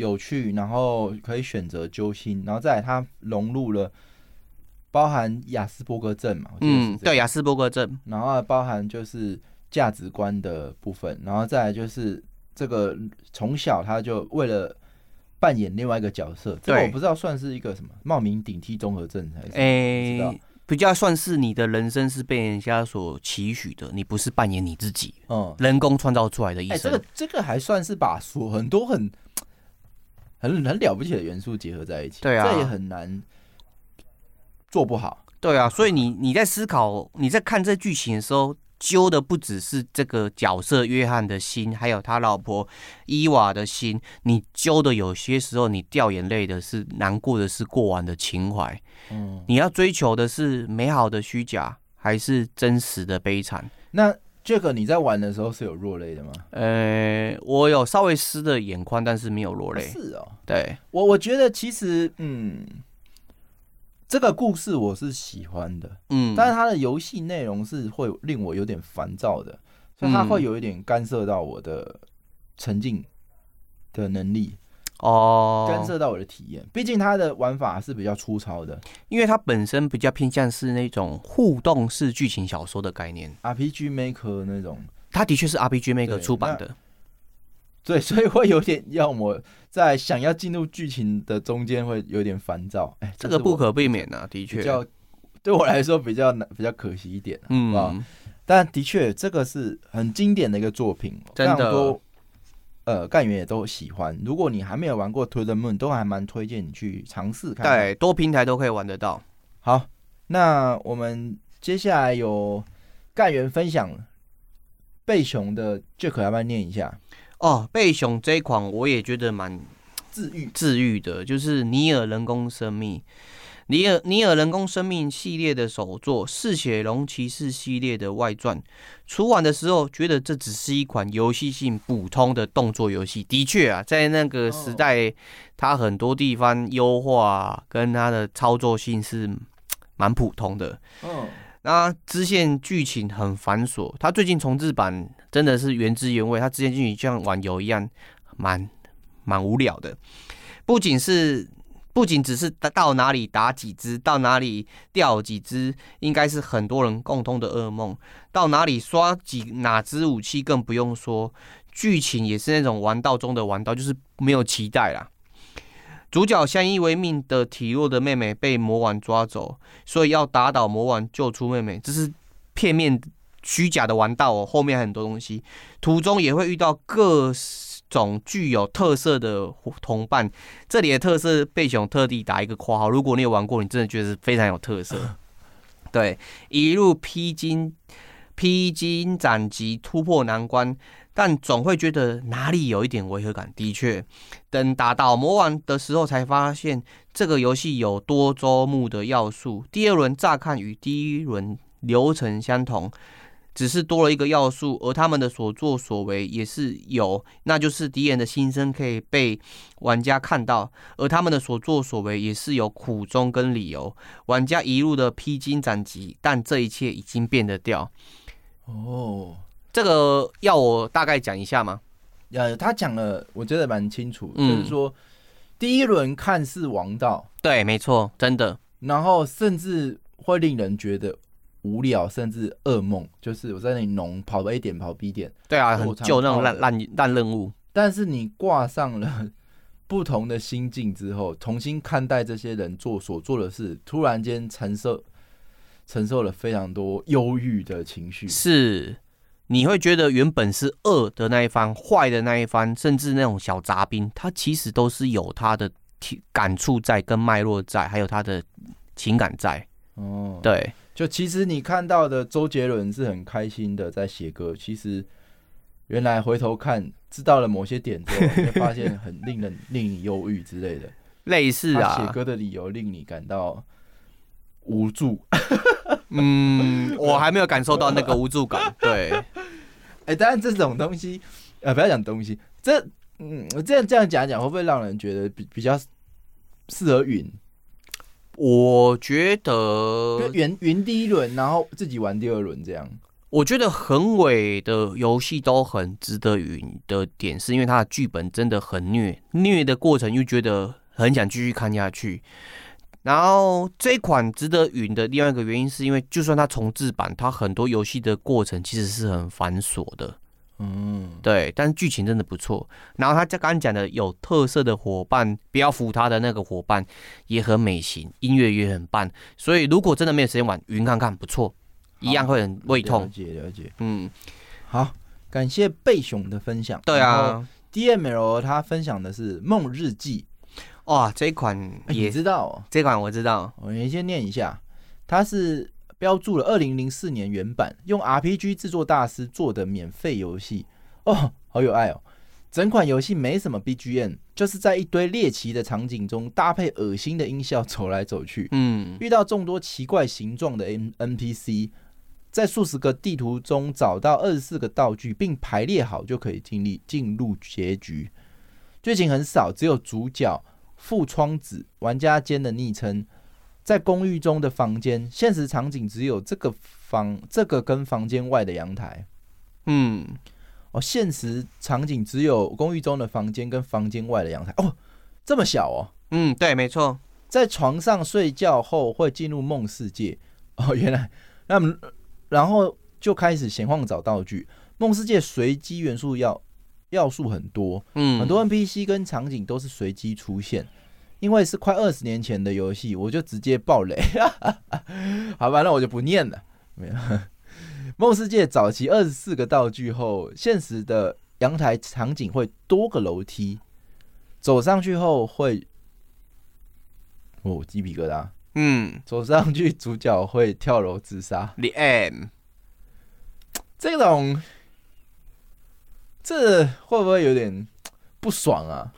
有趣，然后可以选择揪心，然后再来它融入了。包含雅斯伯格症嘛？嗯，对，雅斯伯格症，然后包含就是价值观的部分，然后再来就是这个从小他就为了扮演另外一个角色，这个我不知道算是一个什么冒名顶替综合症还是？哎、欸，比较算是你的人生是被人家所期许的，你不是扮演你自己，嗯，人工创造出来的意思。哎、欸，这个这个还算是把所很多很很很了不起的元素结合在一起，对啊，这也很难。做不好，对啊，所以你你在思考，你在看这剧情的时候，揪的不只是这个角色约翰的心，还有他老婆伊娃的心。你揪的有些时候，你掉眼泪的是难过的是过往的情怀。嗯，你要追求的是美好的虚假，还是真实的悲惨？那这个你在玩的时候是有落泪的吗？呃，我有稍微湿的眼眶，但是没有落泪。是哦，对，我我觉得其实嗯。这个故事我是喜欢的，嗯，但是它的游戏内容是会令我有点烦躁的，所以它会有一点干涉到我的沉浸的能力哦，干涉到我的体验。毕竟它的玩法是比较粗糙的，因为它本身比较偏向是那种互动式剧情小说的概念，RPG Maker 那种，它的确是 RPG Maker 出版的。对，所以会有点让我在想要进入剧情的中间会有点烦躁。哎，这个不可避免啊，的确，比较对我来说比较难，比较可惜一点，嗯啊。但的确，这个是很经典的一个作品，真的多呃，干员也都喜欢。如果你还没有玩过《To the Moon》，都还蛮推荐你去尝试看看。对，多平台都可以玩得到。好，那我们接下来有干员分享贝熊的 Jack，要不要念一下？哦，贝熊这一款我也觉得蛮治愈治愈的，就是尼尔人工生命，尼尔尼尔人工生命系列的首作，嗜血龙骑士系列的外传。出完的时候觉得这只是一款游戏性普通的动作游戏，的确啊，在那个时代，它很多地方优化跟它的操作性是蛮普通的。嗯。那支线剧情很繁琐，他最近重置版真的是原汁原味，它支线剧情就像网游一样，蛮蛮无聊的。不仅是，不仅只是到哪里打几只，到哪里掉几只，应该是很多人共通的噩梦。到哪里刷几哪只武器，更不用说，剧情也是那种玩到中的玩到，就是没有期待啦。主角相依为命的体弱的妹妹被魔王抓走，所以要打倒魔王救出妹妹，这是片面虚假的玩道哦。后面很多东西，途中也会遇到各种具有特色的同伴。这里的特色，贝熊特地打一个括号。如果你有玩过，你真的觉得是非常有特色。对，一路披荆披荆斩棘，突破难关。但总会觉得哪里有一点违和感。的确，等打到魔王的时候，才发现这个游戏有多周目的要素。第二轮乍看与第一轮流程相同，只是多了一个要素，而他们的所作所为也是有，那就是敌人的心声可以被玩家看到，而他们的所作所为也是有苦衷跟理由。玩家一路的披荆斩棘，但这一切已经变得掉。哦。这个要我大概讲一下吗？呃，他讲了，我觉得蛮清楚，嗯、就是说，第一轮看似王道，对，没错，真的。然后甚至会令人觉得无聊，甚至噩梦，就是我在那里农跑 A 点跑 B 点，对啊，很旧那种烂烂烂任务。但是你挂上了 不同的心境之后，重新看待这些人做所做的事，突然间承受承受了非常多忧郁的情绪，是。你会觉得原本是恶的那一方、坏的那一方，甚至那种小杂兵，他其实都是有他的感触在、跟脉络在，还有他的情感在。哦，对，就其实你看到的周杰伦是很开心的在写歌，其实原来回头看，知道了某些点之后，你会发现很令人 令你忧郁之类的。类似啊，写歌的理由令你感到无助。嗯，我还没有感受到那个无助感。对。哎，当然这种东西，呃，不要讲东西，这，嗯，我这样这样讲讲，会不会让人觉得比比较适合云？我觉得云云第一轮，然后自己玩第二轮这样。我觉得横尾的游戏都很值得云的点，是因为它的剧本真的很虐，虐的过程又觉得很想继续看下去。然后这款值得云的另外一个原因，是因为就算它重置版，它很多游戏的过程其实是很繁琐的，嗯，对。但是剧情真的不错。然后他刚刚讲的有特色的伙伴，不要服他的那个伙伴也很美型，音乐也很棒。所以如果真的没有时间玩，云看看不错，一样会很胃痛。了解了解，嗯，好，感谢贝熊的分享。对啊，DML 他分享的是《梦日记》。哇，这一款也、欸、知道、哦，这款我知道。我先念一下，它是标注了二零零四年原版，用 RPG 制作大师做的免费游戏哦，好有爱哦。整款游戏没什么 BGM，就是在一堆猎奇的场景中搭配恶心的音效走来走去，嗯，遇到众多奇怪形状的 N NPC，在数十个地图中找到二十四个道具，并排列好就可以进入进入结局。剧情很少，只有主角。副窗子，玩家间的昵称，在公寓中的房间，现实场景只有这个房，这个跟房间外的阳台。嗯，哦，现实场景只有公寓中的房间跟房间外的阳台。哦，这么小哦。嗯，对，没错。在床上睡觉后会进入梦世界。哦，原来，那么然后就开始闲晃找道具。梦世界随机元素要。要素很多，嗯，很多 NPC 跟场景都是随机出现，因为是快二十年前的游戏，我就直接爆雷，好吧，那我就不念了。没有，梦世界早期二十四个道具后，现实的阳台场景会多个楼梯，走上去后会，哦，鸡皮疙瘩，嗯，走上去主角会跳楼自杀，The M，这种。这会不会有点不爽啊？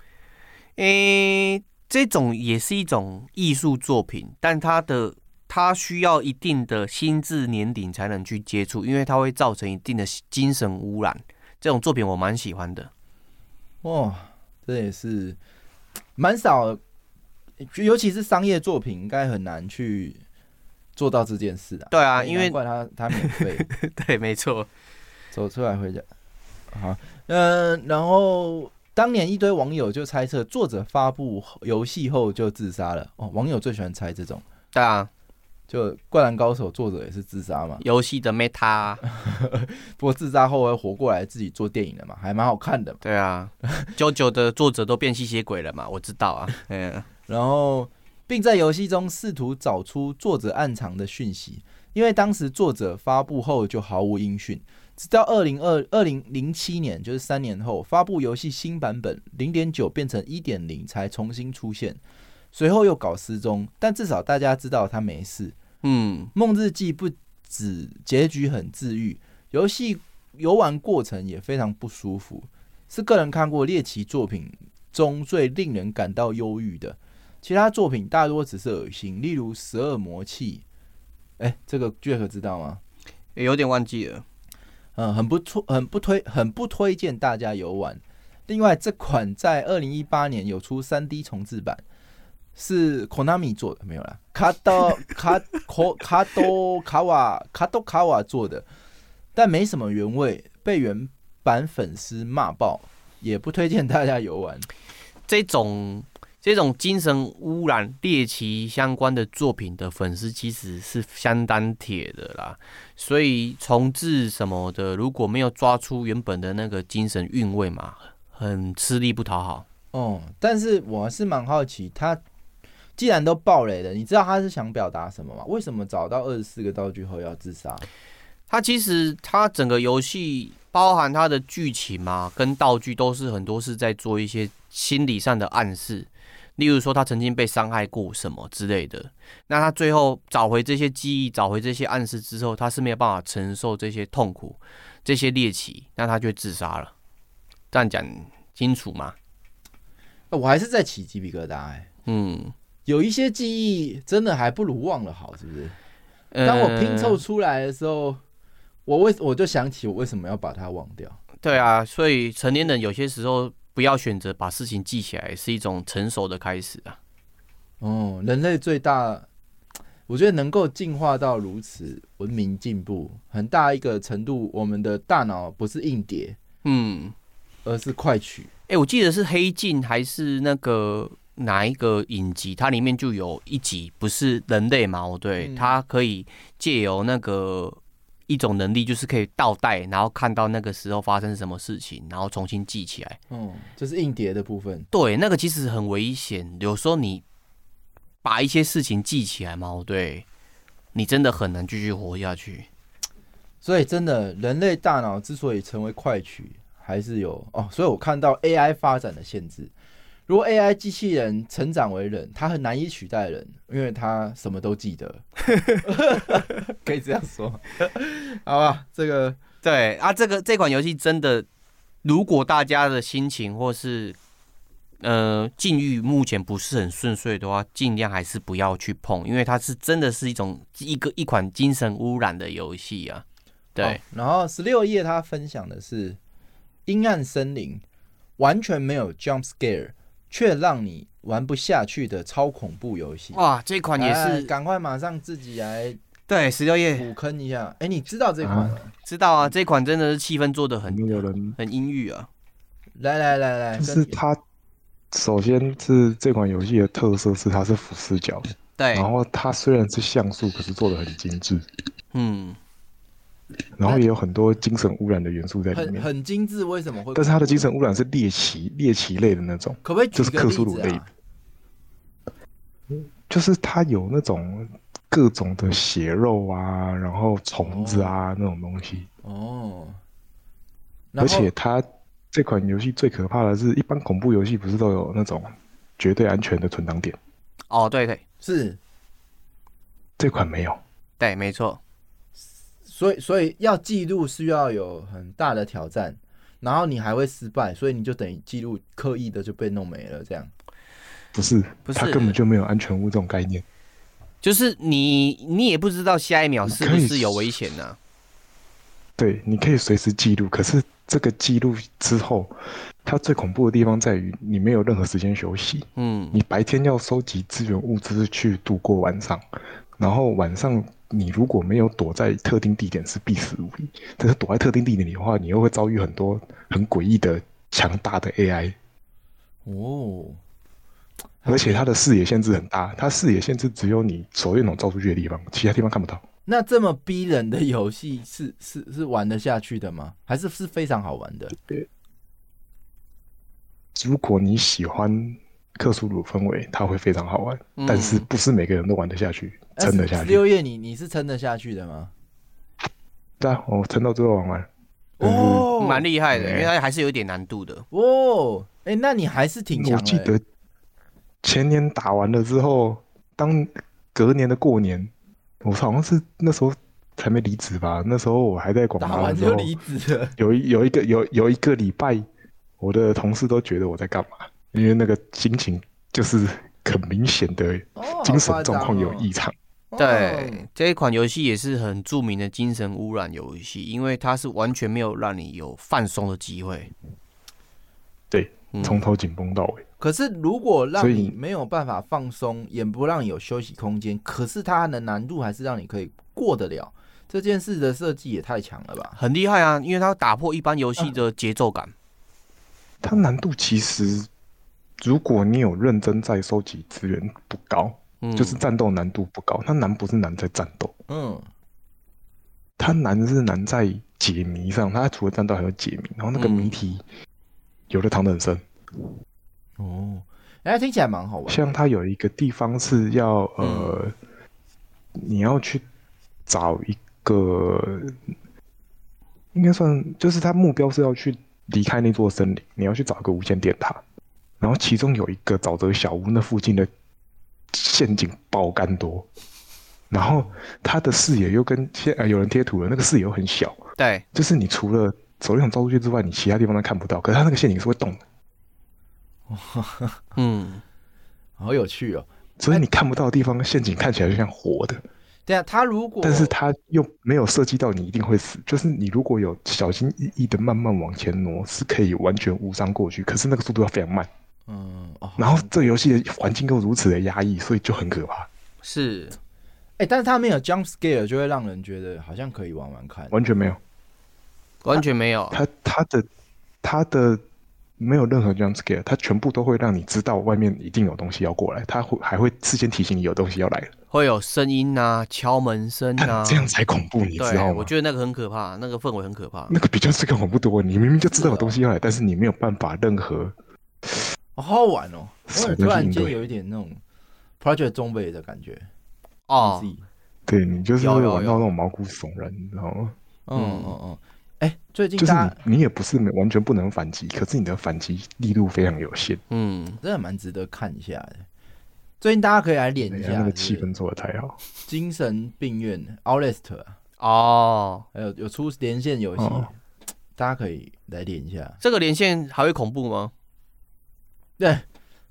诶、欸，这种也是一种艺术作品，但它的它需要一定的心智年龄才能去接触，因为它会造成一定的精神污染。这种作品我蛮喜欢的。哇，这也是蛮少，尤其是商业作品，应该很难去做到这件事啊。对啊，因为怪他他免费，对，没错，走出来回家。好，嗯、呃，然后当年一堆网友就猜测作者发布游戏后就自杀了。哦，网友最喜欢猜这种。对啊，就《灌篮高手》作者也是自杀嘛。游戏的 meta，不过自杀后会活过来自己做电影了嘛，还蛮好看的。对啊，JoJo 的作者都变吸血鬼了嘛，我知道啊。嗯，然后并在游戏中试图找出作者暗藏的讯息，因为当时作者发布后就毫无音讯。直到二零二二零零七年，就是三年后发布游戏新版本零点九变成一点零才重新出现，随后又搞失踪，但至少大家知道他没事。嗯，梦日记不止结局很治愈，游戏游玩过程也非常不舒服，是个人看过猎奇作品中最令人感到忧郁的。其他作品大多只是恶心，例如十二魔器。哎，这个 Jack 知道吗？也有点忘记了。嗯，很不错，很不推，很不推荐大家游玩。另外，这款在二零一八年有出三 D 重制版，是 Konami 做的，没有啦，卡多卡卡卡多卡瓦卡多卡瓦做的，但没什么原味，被原版粉丝骂爆，也不推荐大家游玩。这种这种精神污染、猎奇相关的作品的粉丝其实是相当铁的啦，所以重置什么的，如果没有抓出原本的那个精神韵味嘛，很吃力不讨好。哦，但是我是蛮好奇，他既然都爆雷了，你知道他是想表达什么吗？为什么找到二十四个道具后要自杀？他其实他整个游戏包含他的剧情嘛，跟道具都是很多是在做一些心理上的暗示。例如说，他曾经被伤害过什么之类的，那他最后找回这些记忆，找回这些暗示之后，他是没有办法承受这些痛苦、这些猎奇，那他就自杀了。这样讲清楚吗？我还是在起鸡皮疙瘩哎。嗯，有一些记忆真的还不如忘了好，是不是？当我拼凑出来的时候，我为我就想起我为什么要把它忘掉。对啊，所以成年人有些时候。不要选择把事情记起来，是一种成熟的开始啊。哦，人类最大，我觉得能够进化到如此文明进步，很大一个程度，我们的大脑不是硬碟，嗯，而是快取。哎、欸，我记得是黑镜还是那个哪一个影集，它里面就有一集不是人类嘛？对，嗯、它可以借由那个。一种能力就是可以倒带，然后看到那个时候发生什么事情，然后重新记起来。嗯，这是硬碟的部分。对，那个其实很危险。有时候你把一些事情记起来嘛，对，你真的很难继续活下去。所以，真的，人类大脑之所以成为快取，还是有哦。所以我看到 AI 发展的限制。如果 AI 机器人成长为人，它很难以取代人，因为它什么都记得，可以这样说，好吧？这个对啊，这个这款游戏真的，如果大家的心情或是呃境遇目前不是很顺遂的话，尽量还是不要去碰，因为它是真的是一种一个一款精神污染的游戏啊。对，哦、然后十六页他分享的是阴暗森林，完全没有 jump scare。却让你玩不下去的超恐怖游戏哇！这款也是，赶快马上自己来对十六页补坑一下。哎、欸，你知道这款吗？知道啊，这款真的是气氛做的很很阴郁啊。来来来来，就是它，首先是这款游戏的特色是它是俯视角，对，然后它虽然是像素，可是做的很精致，嗯。然后也有很多精神污染的元素在里面，很很精致。为什么会？但是它的精神污染是猎奇猎奇类的那种，可不可以、啊？就是克苏鲁类的，就是它有那种各种的血肉啊，然后虫子啊、哦、那种东西。哦。而且它这款游戏最可怕的是，一般恐怖游戏不是都有那种绝对安全的存档点？哦，对对，是。这款没有。对，没错。所以，所以要记录是要有很大的挑战，然后你还会失败，所以你就等于记录刻意的就被弄没了，这样。不是，不是，他根本就没有安全屋这种概念。就是你，你也不知道下一秒是不是有危险呢、啊？对，你可以随时记录，可是这个记录之后，它最恐怖的地方在于你没有任何时间休息。嗯，你白天要收集资源物资去度过晚上，然后晚上。你如果没有躲在特定地点是必死无疑，但是躲在特定地点里的话，你又会遭遇很多很诡异的强大的 AI。哦，而且它的视野限制很大，它视野限制只有你手电筒照出去的地方，其他地方看不到。那这么逼人的游戏是 是是玩得下去的吗？还是是非常好玩的？对，如果你喜欢。克苏鲁氛围，它会非常好玩，嗯，但是不是每个人都玩得下去，撑得下去。六月，你你是撑得下去的吗？对啊，我撑到最后玩完，哦，蛮厉害的，因为它还是有点难度的。哦，哎，那你还是挺强的。我记得前年打完了之后，当隔年的过年，我好像是那时候才没离职吧？那时候我还在广打完就离职了。有一有一个有有一个礼拜，我的同事都觉得我在干嘛。因为那个心情就是很明显的精神状况有异常。对，这一款游戏也是很著名的精神污染游戏，因为它是完全没有让你有放松的机会。对，从头紧绷到尾。可是如果让你没有办法放松，也不让你有休息空间，可是它的难度还是让你可以过得了。这件事的设计也太强了吧？很厉害啊，因为它打破一般游戏的节奏感。它难度其实。如果你有认真在收集资源不高，嗯，就是战斗难度不高，它难不是难在战斗，嗯，它难是难在解谜上，它除了战斗还有解谜，然后那个谜题有的藏得很深，哦，哎，听起来蛮好玩。像它有一个地方是要呃，你要去找一个，应该算就是它目标是要去离开那座森林，你要去找一个无线电塔。然后其中有一个沼泽小屋，那附近的陷阱爆干多，然后他的视野又跟现呃有人贴图了，那个视野又很小，对，就是你除了手电筒照出去之外，你其他地方都看不到。可是他那个陷阱是会动的，嗯，好有趣哦。所以你看不到的地方，陷阱看起来就像活的。对啊，他如果但是他又没有设计到你一定会死，就是你如果有小心翼翼的慢慢往前挪，是可以完全无伤过去。可是那个速度要非常慢。嗯，哦，然后这个游戏的环境又如此的压抑，所以就很可怕。是，哎、欸，但是它没有 jump scare，就会让人觉得好像可以玩玩看。完全没有，完全没有。它它的它的没有任何 jump scare，它全部都会让你知道外面一定有东西要过来，它会还会事先提醒你有东西要来了，会有声音啊，敲门声啊，这样才恐怖，你知道吗？我觉得那个很可怕，那个氛围很可怕。那个比较是个恐怖多，你明明就知道有东西要来，但是你没有办法任何。好好玩哦！我突然间有一点那种 Project 中北的感觉哦。对，你就是会玩到那种毛骨悚然，你知道吗？嗯嗯嗯。哎，最近就是你也不是完全不能反击，可是你的反击力度非常有限。嗯，真的蛮值得看一下的。最近大家可以来连一下，那个气氛做的太好。精神病院 Outlast 哦，还有有出连线游戏，大家可以来连一下。这个连线还会恐怖吗？对，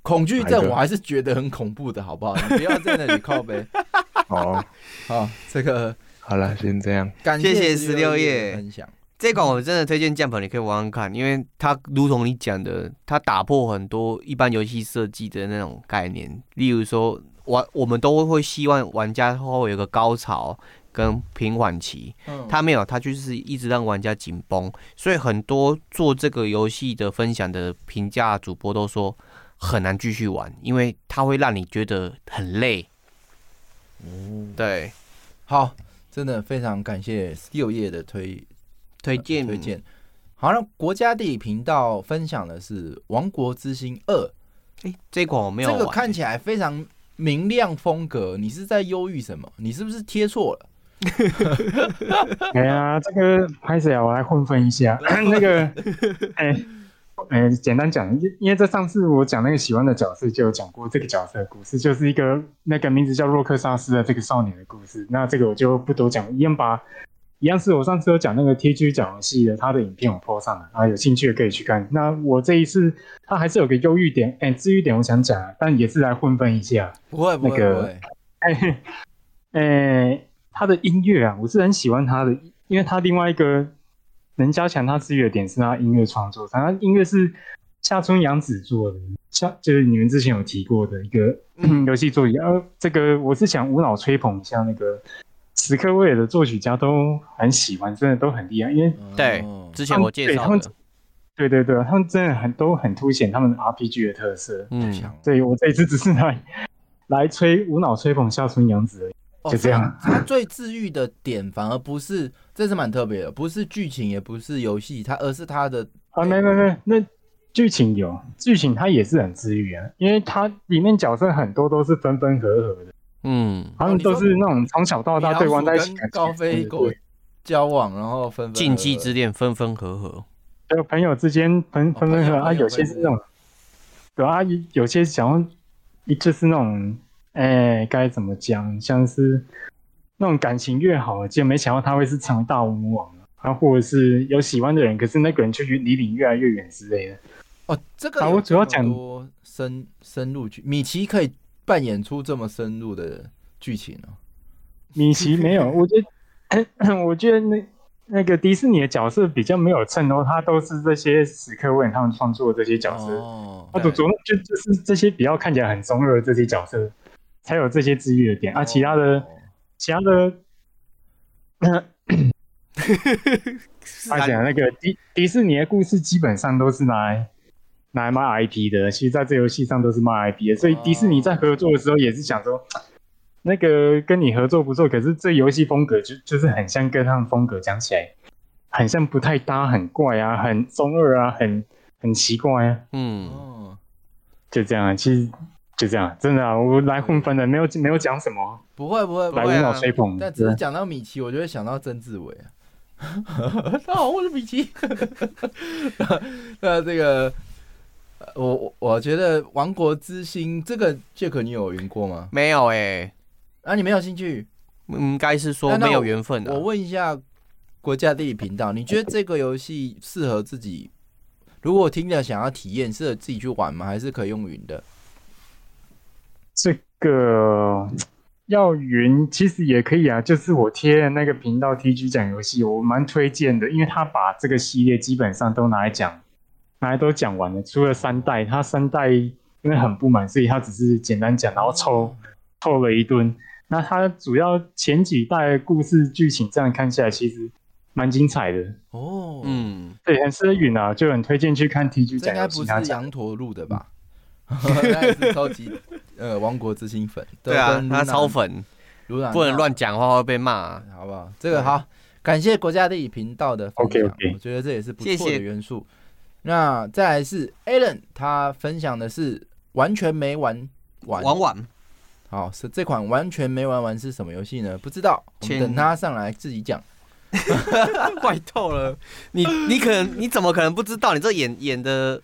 恐惧症我还是觉得很恐怖的，好不好？你不要在那里靠背。好，好，这个好了，先这样。感谢谢十六页分享。这款我真的推荐 Jump，你可以玩玩看，因为它如同你讲的，它打破很多一般游戏设计的那种概念。例如说，玩我们都会希望玩家会有个高潮跟平缓期，他没有，他就是一直让玩家紧绷，所以很多做这个游戏的分享的评价主播都说很难继续玩，因为它会让你觉得很累。嗯，对，好，真的非常感谢 Steel 叶的推推荐推荐。好，那国家地理频道分享的是《王国之心二》，哎，这款我没有，这个看起来非常明亮风格，你是在忧郁什么？你是不是贴错了？哎呀，这个拍谁啊？我来混分一下。那个，哎、欸，哎、欸，简单讲，因因为在上次我讲那个喜欢的角色，就有讲过这个角色的故事，就是一个那个名字叫洛克萨斯的这个少年的故事。那这个我就不多讲，一样把，一样是我上次有讲那个 TG 讲游戏的他的影片我 po 上了啊，有兴趣的可以去看。那我这一次他还是有个忧郁点，哎、欸，治愈点我想讲，但也是来混分一下。不会，不会，那个，哎，哎、欸。他的音乐啊，我是很喜欢他的，因为他另外一个能加强他治愈的点是他音乐创作，他音乐是夏春阳子做的，像就是你们之前有提过的一个 游戏作品。呃，这个我是想无脑吹捧一下那个史克威尔的作曲家，都很喜欢，真的都很厉害。因为对之前我介绍他们，对对对，他们真的很都很凸显他们 RPG 的特色。嗯，所以我这一次只是来来吹无脑吹捧下村阳子而已。就这样，它最治愈的点反而不是，这是蛮特别的，不是剧情，也不是游戏，它而是它的啊，没没没，那剧情有剧情，它也是很治愈啊，因为它里面角色很多都是分分合合的，嗯，他们都是那种从小到大对玩在一起，高飞狗交往，然后分分禁忌之恋，分分合合，还有朋友之间分分分合合啊，有些是那种，对啊，有些想要一就是那种。哎，该怎么讲？像是那种感情越好，就没想到他会是成为大魔王啊，或者是有喜欢的人，可是那个人却离你越来越远之类的。哦，这个我主要讲多深深入剧，米奇可以扮演出这么深入的剧情哦。米奇没有，我觉得，我觉得那那个迪士尼的角色比较没有衬托，他都是这些史克威尔他们创作的这些角色哦，他主主就就是这些比较看起来很中二的这些角色。才有这些治愈的点。啊，其他的，哦、其他的，他讲那个迪迪士尼的故事基本上都是拿来拿来卖 IP 的，其实在这游戏上都是卖 IP 的，所以迪士尼在合作的时候也是想说，那个跟你合作不错，可是这游戏风格就就是很像跟他们风格讲起来，很像不太搭，很怪啊，很中二啊，很很奇怪啊，嗯，就这样啊，其实就这样，真的啊，我来混分的，没有没有讲什么，不会不会，不会来无脑吹捧，但只是讲到米奇，我就会想到曾志伟啊，大家好，我是米奇，那这个。我我我觉得《王国之心》这个 Jack 你有云过吗？没有哎、欸，啊，你没有兴趣？应该是说没有缘分的。我问一下国家地理频道，你觉得这个游戏适合自己？如果听着想要体验，适合自己去玩吗？还是可以用云的？这个要云其实也可以啊，就是我贴的那个频道 TG 讲游戏，我蛮推荐的，因为他把这个系列基本上都拿来讲。拿来都讲完了，除了三代，他三代因为很不满，所以他只是简单讲，然后抽抽了一顿。那他主要前几代故事剧情这样看下来，其实蛮精彩的哦。嗯，对，很适合云啊，就很推荐去看 TG 讲。应该不是羊驼录的吧？他也是超级呃王国之心粉。对啊，他超粉，不能乱讲话会被骂，啊，好不好？这个好，感谢国家地理频道的分享。我觉得这也是不错的元素。那再来是 Alan，他分享的是完全没玩完玩完，好，是这款完全没玩完是什么游戏呢？不知道，我们等他上来自己讲。怪透了，你你可能你怎么可能不知道？你这演演的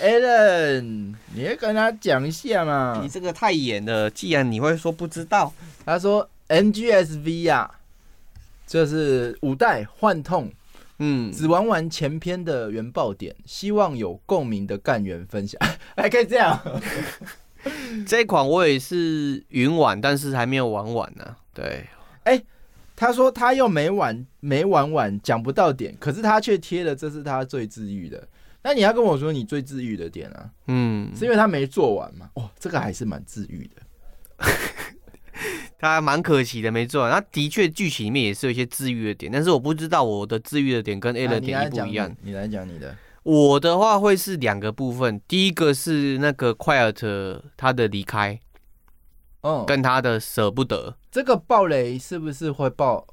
Alan，你也跟他讲一下嘛。你这个太演了，既然你会说不知道，他说 NGSV 呀、啊，这是五代幻痛。嗯，只玩完前篇的原爆点，希望有共鸣的干员分享，还可以这样。这一款我也是云玩，但是还没有玩完呢、啊。对，哎、欸，他说他又没玩，没玩完，讲不到点，可是他却贴了这是他最治愈的。那你要跟我说你最治愈的点啊？嗯，是因为他没做完嘛？哦，这个还是蛮治愈的。他蛮可惜的，没做完。他的确剧情里面也是有一些治愈的点，但是我不知道我的治愈的点跟 A 的点一不一样。你来讲你的。我的话会是两个部分，第一个是那个 Quiet 他的离开，嗯，跟他的舍不得。这个暴雷是不是会爆？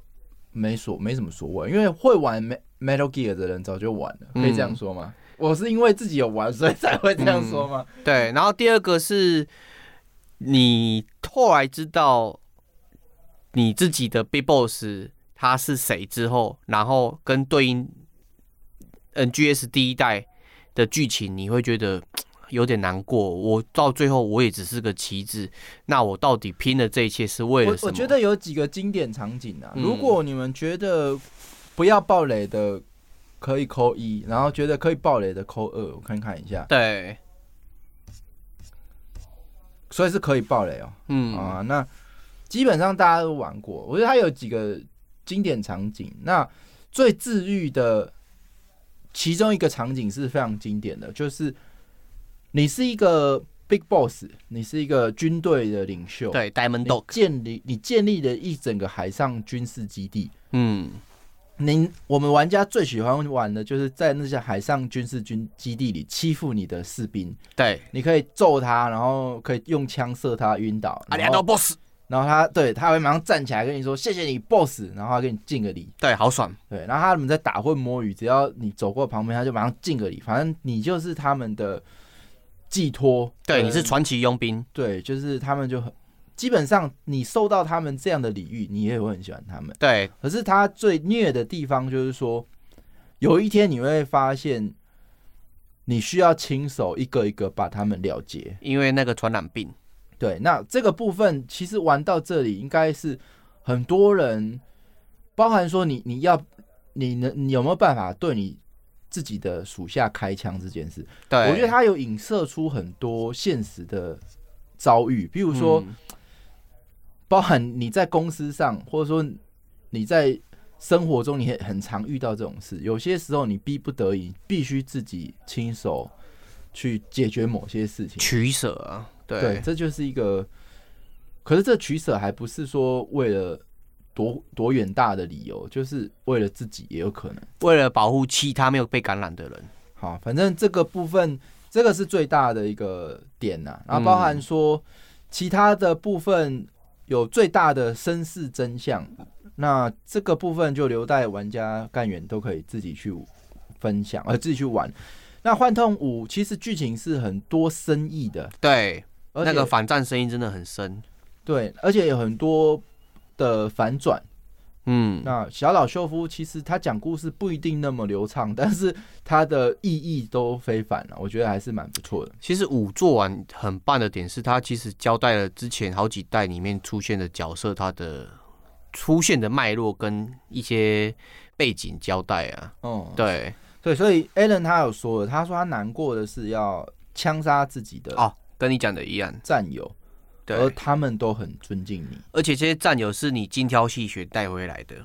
没所没什么所谓，因为会玩 Metal Gear 的人早就玩了，可以这样说吗？嗯、我是因为自己有玩，所以才会这样说吗？嗯、对。然后第二个是你后来知道。你自己的 Big Boss 他是谁之后，然后跟对应 NGS 第一代的剧情，你会觉得有点难过。我到最后我也只是个棋子，那我到底拼的这一切是为了什么？我，我觉得有几个经典场景啊。如果你们觉得不要暴雷的，可以扣一；然后觉得可以爆雷的扣二。我看看一下。对，所以是可以爆雷哦。嗯啊，那。基本上大家都玩过，我觉得它有几个经典场景。那最治愈的其中一个场景是非常经典的，就是你是一个 Big Boss，你是一个军队的领袖，对，Diamond Dog，建立你建立了一整个海上军事基地。嗯，您我们玩家最喜欢玩的就是在那些海上军事军基地里欺负你的士兵。对，你可以揍他，然后可以用枪射他晕倒。阿里阿多 Boss。然后他对他会马上站起来跟你说谢谢你，boss。然后他给你敬个礼，对，好爽。对，然后他们在打混摸鱼，只要你走过旁边，他就马上敬个礼。反正你就是他们的寄托，对，你是传奇佣兵。对，就是他们就很基本上你受到他们这样的礼遇，你也会很喜欢他们。对，可是他最虐的地方就是说，有一天你会发现，你需要亲手一个一个把他们了结，因为那个传染病。对，那这个部分其实玩到这里，应该是很多人，包含说你你要你能你有没有办法对你自己的属下开枪这件事？对，我觉得他有影射出很多现实的遭遇，比如说，嗯、包含你在公司上，或者说你在生活中，你很很常遇到这种事。有些时候你逼不得已，必须自己亲手去解决某些事情，取舍啊。对，对，这就是一个，可是这取舍还不是说为了多多远大的理由，就是为了自己也有可能，为了保护其他没有被感染的人。好，反正这个部分这个是最大的一个点呐、啊。然后包含说其他的部分有最大的身世真相，那这个部分就留待玩家干员都可以自己去分享，而自己去玩。那幻痛五其实剧情是很多深意的，对，那个反战声音真的很深，对，而且有很多的反转。嗯，那小岛秀夫其实他讲故事不一定那么流畅，但是他的意义都非凡了，我觉得还是蛮不错的。其实五做完很棒的点是，他其实交代了之前好几代里面出现的角色，他的出现的脉络跟一些背景交代啊。哦，对对，所以 Alan 他有说了，他说他难过的是要枪杀自己的哦，跟你讲的一样，战友。而他们都很尊敬你，而且这些战友是你精挑细选带回来的，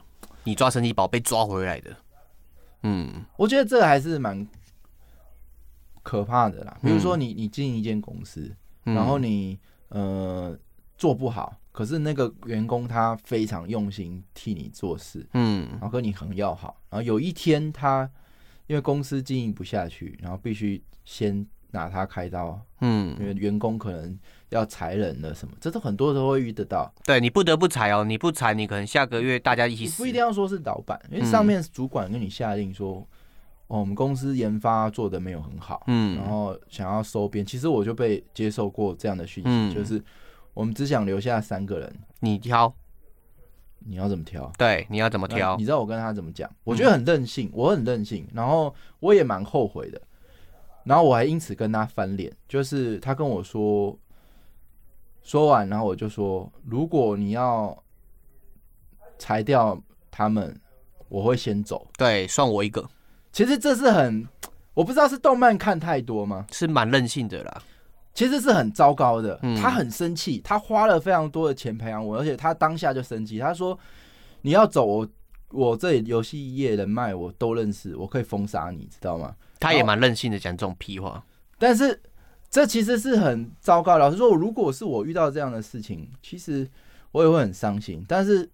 你抓神奇宝贝抓回来的。嗯，我觉得这个还是蛮可怕的啦。比如说你，你你经营一间公司，嗯、然后你呃做不好，可是那个员工他非常用心替你做事，嗯，然后跟你很要好，然后有一天他因为公司经营不下去，然后必须先拿他开刀，嗯，因为员工可能。要裁人了什么？这都很多都会遇得到。对，你不得不裁哦，你不裁，你可能下个月大家一起死。不一定要说是老板，因为上面主管跟你下令说，嗯、哦，我们公司研发做的没有很好，嗯，然后想要收编。其实我就被接受过这样的讯息，嗯、就是我们只想留下三个人，你挑，你要怎么挑？对，你要怎么挑？你知道我跟他怎么讲？我觉得很任性，我很任性，然后我也蛮后悔的，然后我还因此跟他翻脸，就是他跟我说。说完，然后我就说：“如果你要裁掉他们，我会先走。”对，算我一个。其实这是很，我不知道是动漫看太多吗？是蛮任性的啦。其实是很糟糕的。嗯、他很生气，他花了非常多的钱培养我，而且他当下就生气。他说：“你要走，我我这里游戏业人脉我都认识，我可以封杀你，知道吗？”他也蛮任性的，讲这种屁话。但是。这其实是很糟糕。老实说，如果是我遇到这样的事情，其实我也会很伤心。但是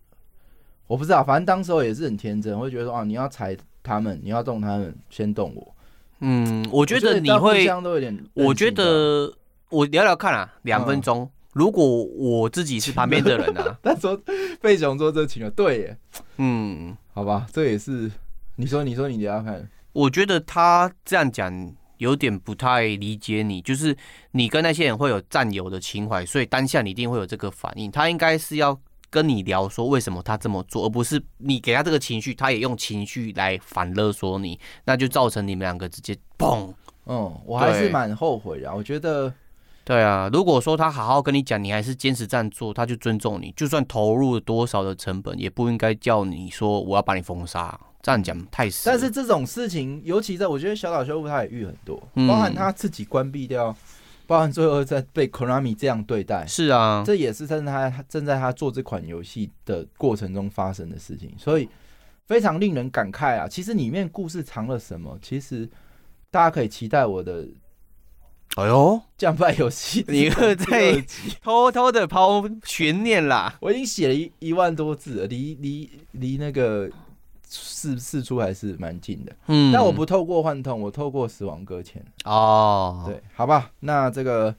我不知道，反正当时候也是很天真，会觉得说啊，你要踩他们，你要动他们，先动我。嗯，我觉得你会，我觉得我聊聊看啊，两分钟。嗯、如果我自己是旁边的人啊，他说被熊说这情了，对耶，嗯，好吧，这也是你说，你说你聊聊看。我觉得他这样讲。有点不太理解你，就是你跟那些人会有战友的情怀，所以当下你一定会有这个反应。他应该是要跟你聊说为什么他这么做，而不是你给他这个情绪，他也用情绪来反勒索你，那就造成你们两个直接嘣。嗯，我还是蛮后悔的。我觉得，对啊，如果说他好好跟你讲，你还是坚持这样做，他就尊重你，就算投入了多少的成本，也不应该叫你说我要把你封杀。这样讲太死，但是这种事情，尤其在我觉得小岛修复他也遇很多，嗯、包含他自己关闭掉，包含最后在被 Konami 这样对待，是啊，这也是在他正在他做这款游戏的过程中发生的事情，所以非常令人感慨啊！其实里面故事藏了什么？其实大家可以期待我的，哎呦，降败游戏，你又在偷偷的抛悬念啦！我已经写了一一万多字了，离离离那个。四四出还是蛮近的，嗯，但我不透过幻痛，我透过死亡搁浅。哦，对，好吧，那这个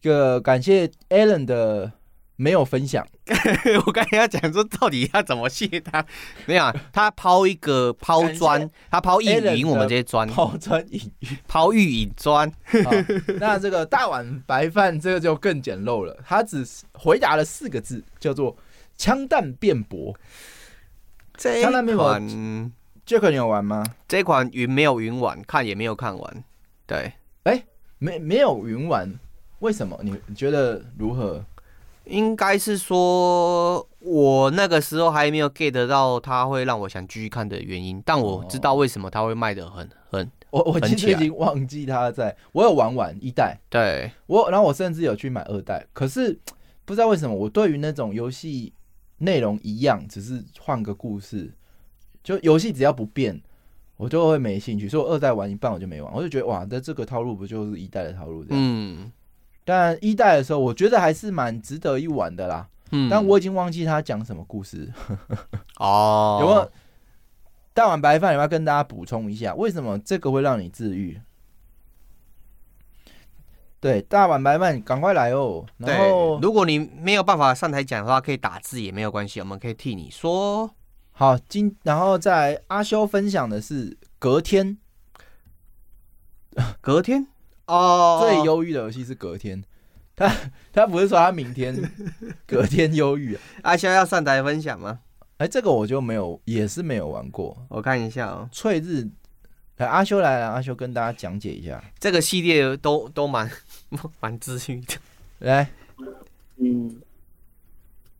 这个感谢 Alan 的没有分享，我刚才要讲说到底要怎么谢他，没有，他抛一个抛砖，他抛玉引我们这些砖，抛砖引玉，抛玉引砖，那这个大碗白饭这个就更简陋了，他只回答了四个字，叫做枪弹辩驳。这一款 Jack 你有玩吗？这款云没有云玩，看也没有看完。对，哎、欸，没没有云玩，为什么？你你觉得如何？应该是说我那个时候还没有 get 到它会让我想继续看的原因，但我知道为什么它会卖的很很。我我其实已经忘记它在，我有玩玩一代，对我，然后我甚至有去买二代，可是不知道为什么我对于那种游戏。内容一样，只是换个故事，就游戏只要不变，我就会没兴趣。所以我二代玩一半我就没玩，我就觉得哇，那这个套路不就是一代的套路这样？嗯。但一代的时候，我觉得还是蛮值得一玩的啦。嗯。但我已经忘记他讲什么故事。哦。有没有大碗白饭？有没有跟大家补充一下，为什么这个会让你治愈？对，大碗白饭赶快来哦。然后，如果你没有办法上台讲的话，可以打字也没有关系，我们可以替你说。好，今然后在阿修分享的是隔天，隔天 哦，最忧郁的游戏是隔天。他他不是说他明天 隔天忧郁，阿修要上台分享吗？哎，这个我就没有，也是没有玩过。我看一下哦，翠日。阿修来了，阿修跟大家讲解一下这个系列都都蛮 蛮治愈的。来，嗯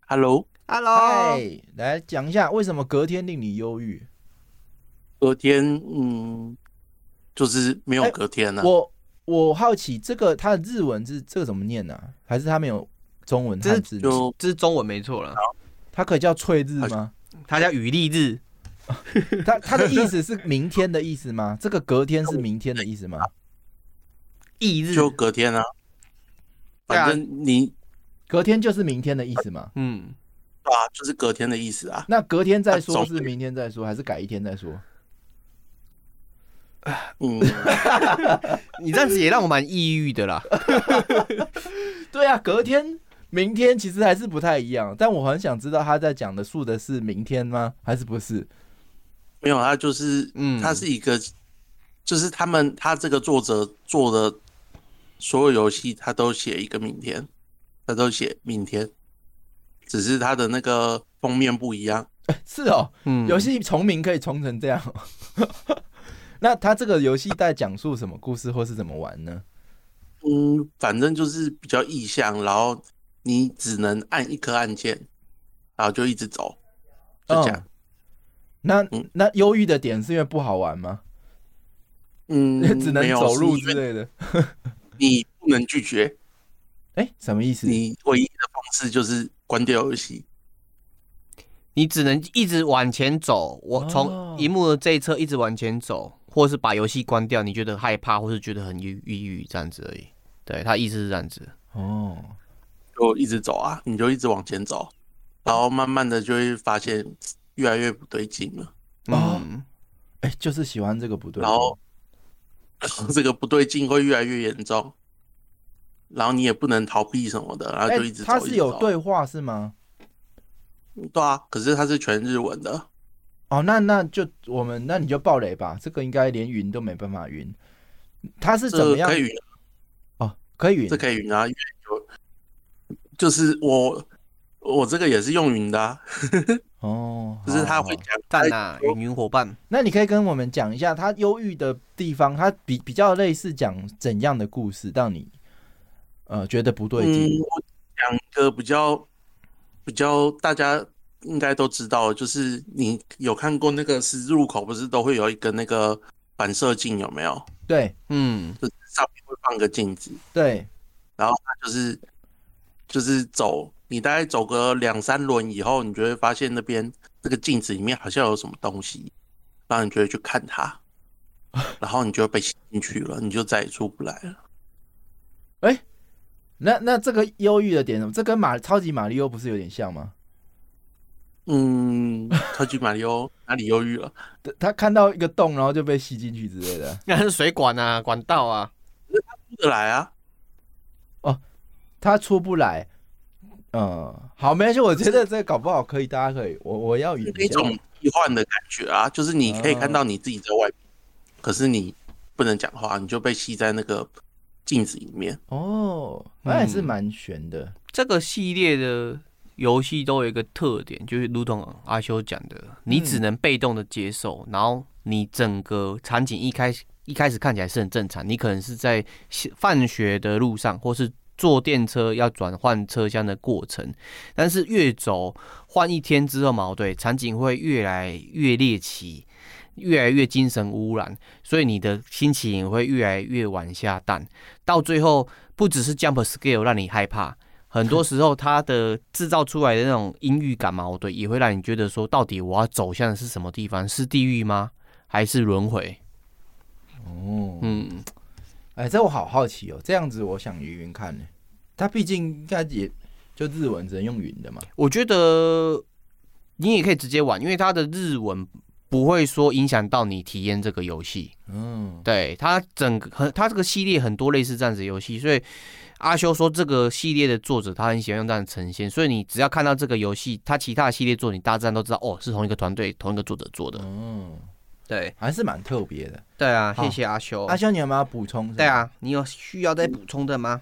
，Hello，Hello，嗨，来讲一下为什么隔天令你忧郁？隔天，嗯，就是没有隔天了、啊。我我好奇，这个它的日文是这个怎么念呢、啊？还是它没有中文汉字？就这是中文没错了。它可以叫翠日吗？它叫雨丽日。他他的意思是明天的意思吗？这个隔天是明天的意思吗？翌日就隔天啊，反正你隔天就是明天的意思嘛？嗯，对啊，就是隔天的意思啊。那隔天再说是明天再说，还是改一天再说？嗯，你这样子也让我蛮抑郁的啦。对啊，隔天、明天其实还是不太一样，但我很想知道他在讲的数的是明天吗？还是不是？没有，他就是，嗯，他是一个，就是他们他这个作者做的所有游戏，他都写一个明天，他都写明天，只是他的那个封面不一样。是哦，嗯，游戏重名可以重成这样。那他这个游戏在讲述什么故事，或是怎么玩呢？嗯，反正就是比较意向，然后你只能按一颗按键，然后就一直走，就这样。哦那那忧郁的点是因为不好玩吗？嗯，只能走路之类的。你不能拒绝。哎、欸，什么意思？你唯一的方式就是关掉游戏。你只能一直往前走。我从荧幕的这一侧一直往前走，或是把游戏关掉。你觉得害怕，或是觉得很抑抑郁这样子而已。对，他意思是这样子。哦，就一直走啊，你就一直往前走，然后慢慢的就会发现。越来越不对劲了，嗯，哎、欸，就是喜欢这个不对劲，然后 这个不对劲会越来越严重，然后你也不能逃避什么的，然后就一直走。它、欸、是有对话是吗？对啊，可是他是全日文的。哦，那那就我们那你就爆雷吧，这个应该连云都没办法云。他是怎么样？可以云哦，可以云，这可以云啊，就就是我我这个也是用云的、啊。哦，就是他会讲赞啊，云云伙伴。那你可以跟我们讲一下他忧郁的地方，他比比较类似讲怎样的故事，让你呃觉得不对劲？嗯，我讲一个比较比较大家应该都知道，就是你有看过那个十字路口，不是都会有一个那个反射镜，有没有？对，嗯，就是上面会放个镜子，对，然后他就是就是走。你大概走个两三轮以后，你就会发现那边那个镜子里面好像有什么东西，然后你就会去看它，然后你就会被吸进去了，你就再也出不来了。哎、欸，那那这个忧郁的点，这跟马超级马里奥不是有点像吗？嗯，超级马里奥哪里忧郁 了？他看到一个洞，然后就被吸进去之类的。那 是水管啊，管道啊，他出得来啊？哦，他出不来。嗯，好，没关系。我觉得这搞不好可以，大家可以，我我要有一种替换的感觉啊，就是你可以看到你自己在外面，嗯、可是你不能讲话，你就被吸在那个镜子里面。哦，那也是蛮悬的、嗯。这个系列的游戏都有一个特点，就是如同阿修讲的，你只能被动的接受，嗯、然后你整个场景一开始一开始看起来是很正常，你可能是在放学的路上，或是。坐电车要转换车厢的过程，但是越走换一天之后嘛，对，场景会越来越猎奇，越来越精神污染，所以你的心情也会越来越往下淡。到最后，不只是 jump scale 让你害怕，很多时候它的制造出来的那种阴郁感嘛，对，也会让你觉得说，到底我要走向的是什么地方？是地狱吗？还是轮回？哦，嗯。哎，这我好好奇哦，这样子我想云云看呢。他毕竟应该也就日文只能用云的嘛。我觉得你也可以直接玩，因为他的日文不会说影响到你体验这个游戏。嗯，对，它整个很，它这个系列很多类似这样子游戏，所以阿修说这个系列的作者他很喜欢用这样的呈现，所以你只要看到这个游戏，他其他的系列作，你大致都知道哦，是同一个团队、同一个作者做的。嗯，对，还是蛮特别的。对啊，谢谢阿修。阿修，你有没有补充？对啊，你有需要再补充的吗？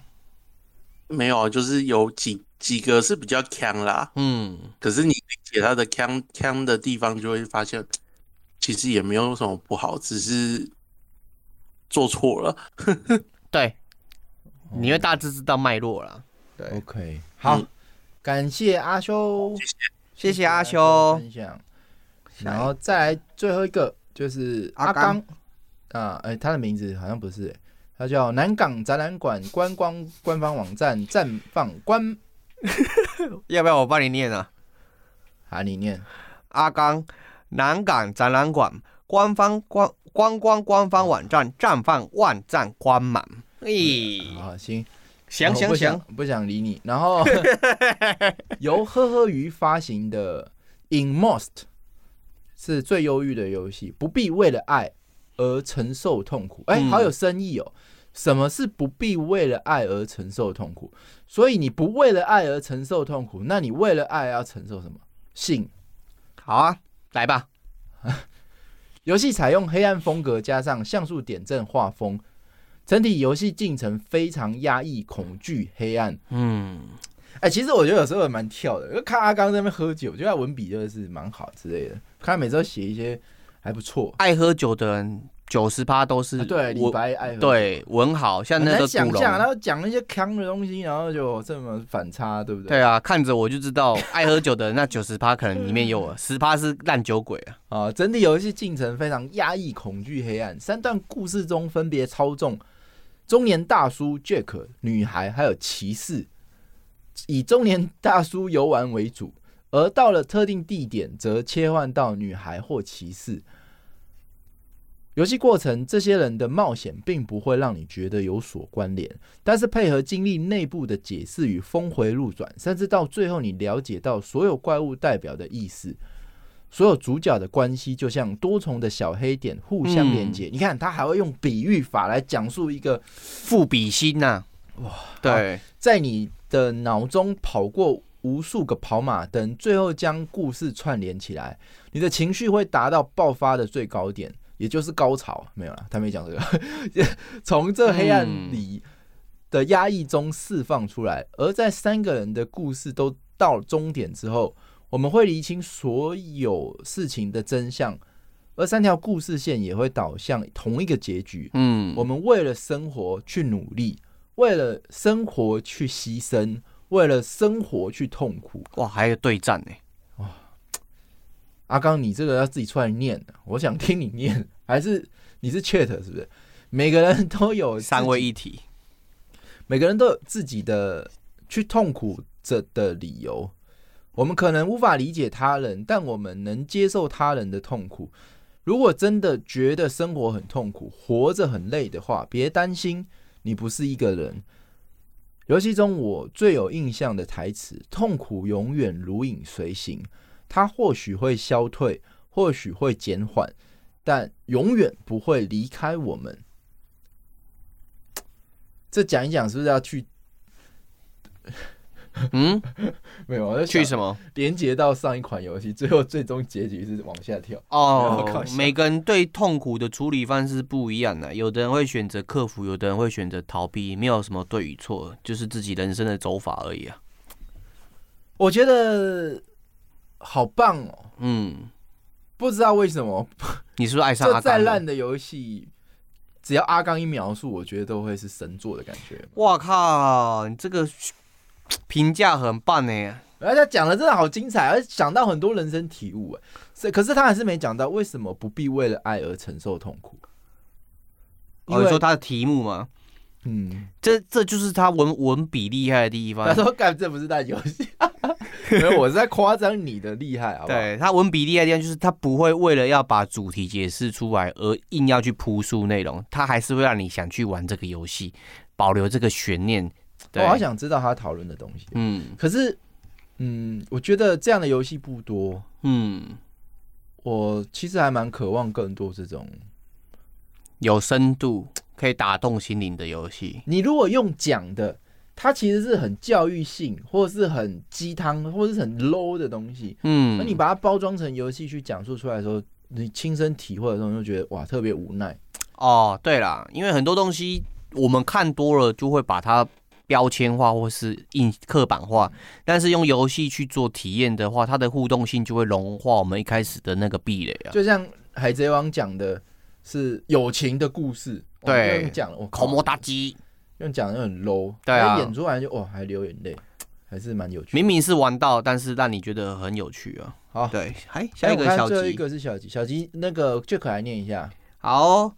没有，就是有几几个是比较强啦。嗯，可是你理解他的强强的地方，就会发现。其实也没有什么不好，只是做错了。对，你会大致知道脉络了。对，OK，好，嗯、感谢阿修，谢谢，谢谢阿修分享。然后再来最后一个就是阿刚啊，哎，他的名字好像不是，他叫南港展览馆观光官方网站绽放官，要不要我帮你念啊？喊你念阿刚。南港展览馆官方官观光官方网站绽放万赞光芒。咦，好，行，行行行，不想理你。然后 由呵呵鱼发行的《In Most》是最忧郁的游戏，不必为了爱而承受痛苦。哎，好有深意哦。什么是不必为了爱而承受痛苦？所以你不为了爱而承受痛苦，那你为了爱要承受什么？性。好啊。来吧，游戏采用黑暗风格，加上像素点阵画风，整体游戏进程非常压抑、恐惧、黑暗。嗯，哎、欸，其实我觉得有时候也蛮跳的，因为看阿刚在那边喝酒，就他文笔就是蛮好之类的，看他每次都写一些还不错。爱喝酒的人。九十趴都是对李白爱喝，对文豪，像那个想象，然后讲那些康的东西，然后就这么反差，对不对？对啊，看着我就知道，爱喝酒的人那九十趴可能里面有 十趴是烂酒鬼啊！啊，整体游戏进程非常压抑、恐惧、黑暗。三段故事中分别操纵中年大叔 Jack、女孩还有骑士，以中年大叔游玩为主，而到了特定地点则切换到女孩或骑士。游戏过程，这些人的冒险并不会让你觉得有所关联，但是配合经历内部的解释与峰回路转，甚至到最后你了解到所有怪物代表的意思，所有主角的关系就像多重的小黑点互相连接。嗯、你看，他还会用比喻法来讲述一个赋比心呐、啊，哇，对，在你的脑中跑过无数个跑马灯，最后将故事串联起来，你的情绪会达到爆发的最高点。也就是高潮没有了，他没讲这个。从这黑暗里的压抑中释放出来，而在三个人的故事都到终点之后，我们会厘清所有事情的真相，而三条故事线也会导向同一个结局。嗯，我们为了生活去努力，为了生活去牺牲，为了生活去痛苦。哇，还有对战呢。哇阿刚，你这个要自己出来念，我想听你念，还是你是 chat 是不是？每个人都有三位一体，每个人都有自己的去痛苦着的理由。我们可能无法理解他人，但我们能接受他人的痛苦。如果真的觉得生活很痛苦，活着很累的话，别担心，你不是一个人。游戏中我最有印象的台词：痛苦永远如影随形。它或许会消退，或许会减缓，但永远不会离开我们。这讲一讲，是不是要去？嗯，没有，我去什么？连接到上一款游戏，最后最终结局是往下跳。哦，每个人对痛苦的处理方式不一样的，有的人会选择克服，有的人会选择逃避，没有什么对与错，就是自己人生的走法而已啊。我觉得。好棒哦！嗯，不知道为什么，你是不是爱上阿刚？再烂的游戏，只要阿刚一描述，我觉得都会是神作的感觉。哇靠！你这个评价很棒呢。而且讲的真的好精彩，而且讲到很多人生体悟哎。是，可是他还是没讲到为什么不必为了爱而承受痛苦。你会说他的题目吗？嗯，这这就是他文文笔厉害的地方。他说：“干，这不是在游戏。”没有我是在夸张你的厉害，好不好？对，他文笔厉害的地方就是他不会为了要把主题解释出来而硬要去铺述内容，他还是会让你想去玩这个游戏，保留这个悬念。对，我好想知道他讨论的东西。嗯，可是，嗯，我觉得这样的游戏不多。嗯，我其实还蛮渴望更多这种有深度、可以打动心灵的游戏。你如果用讲的，它其实是很教育性，或者是很鸡汤，或者是很 low 的东西。嗯，那你把它包装成游戏去讲述出来的时候，你亲身体会的时候，就觉得哇，特别无奈。哦，对啦，因为很多东西我们看多了，就会把它。标签化或是硬刻板化，但是用游戏去做体验的话，它的互动性就会融化我们一开始的那个壁垒啊。就像海贼王讲的是友情的故事，对，用讲我口沫大鸡，用讲的很 low，对啊，演出来就哇还流眼泪，还是蛮有趣。明明是玩到，但是让你觉得很有趣啊。好，对，哎，下一个小吉，一个是小吉，小吉那个就可来念一下，好。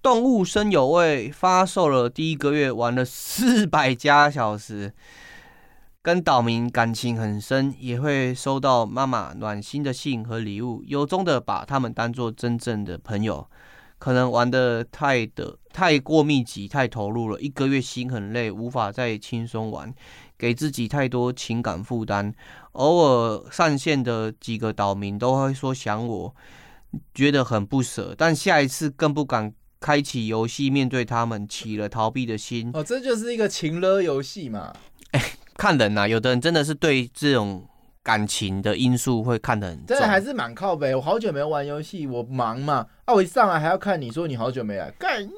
动物森友会发售了第一个月，玩了四百加小时，跟岛民感情很深，也会收到妈妈暖心的信和礼物，由衷的把他们当做真正的朋友。可能玩的太的太过密集，太投入了，一个月心很累，无法再轻松玩，给自己太多情感负担。偶尔上线的几个岛民都会说想我，觉得很不舍，但下一次更不敢。开启游戏，面对他们，起了逃避的心。哦，这就是一个情勒游戏嘛？哎、欸，看人呐、啊，有的人真的是对这种感情的因素会看得很重。真的还是蛮靠北。我好久没玩游戏，我忙嘛。啊，我一上来还要看你说你好久没来，干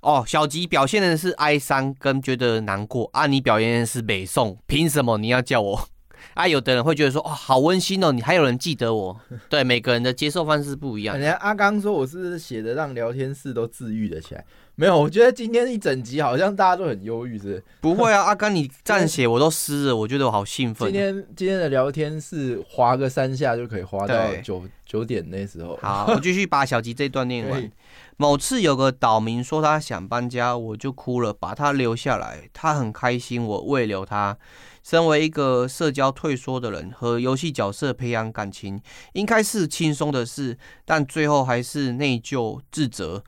哦，小吉表现的是哀伤跟觉得难过啊，你表现的是北宋，凭什么你要叫我？啊，有的人会觉得说，哦，好温馨哦，你还有人记得我。对，每个人的接受方式不一样。人家阿刚说我是写的让聊天室都治愈了起来，没有，我觉得今天一整集好像大家都很忧郁，是不是？不会啊，阿刚你这样写我都湿了，我觉得我好兴奋。今天今天的聊天室划个三下就可以划到九九点那时候。好，我继续把小吉这段念完。某次有个岛民说他想搬家，我就哭了，把他留下来，他很开心，我慰留他。身为一个社交退缩的人，和游戏角色培养感情，应该是轻松的事，但最后还是内疚自责。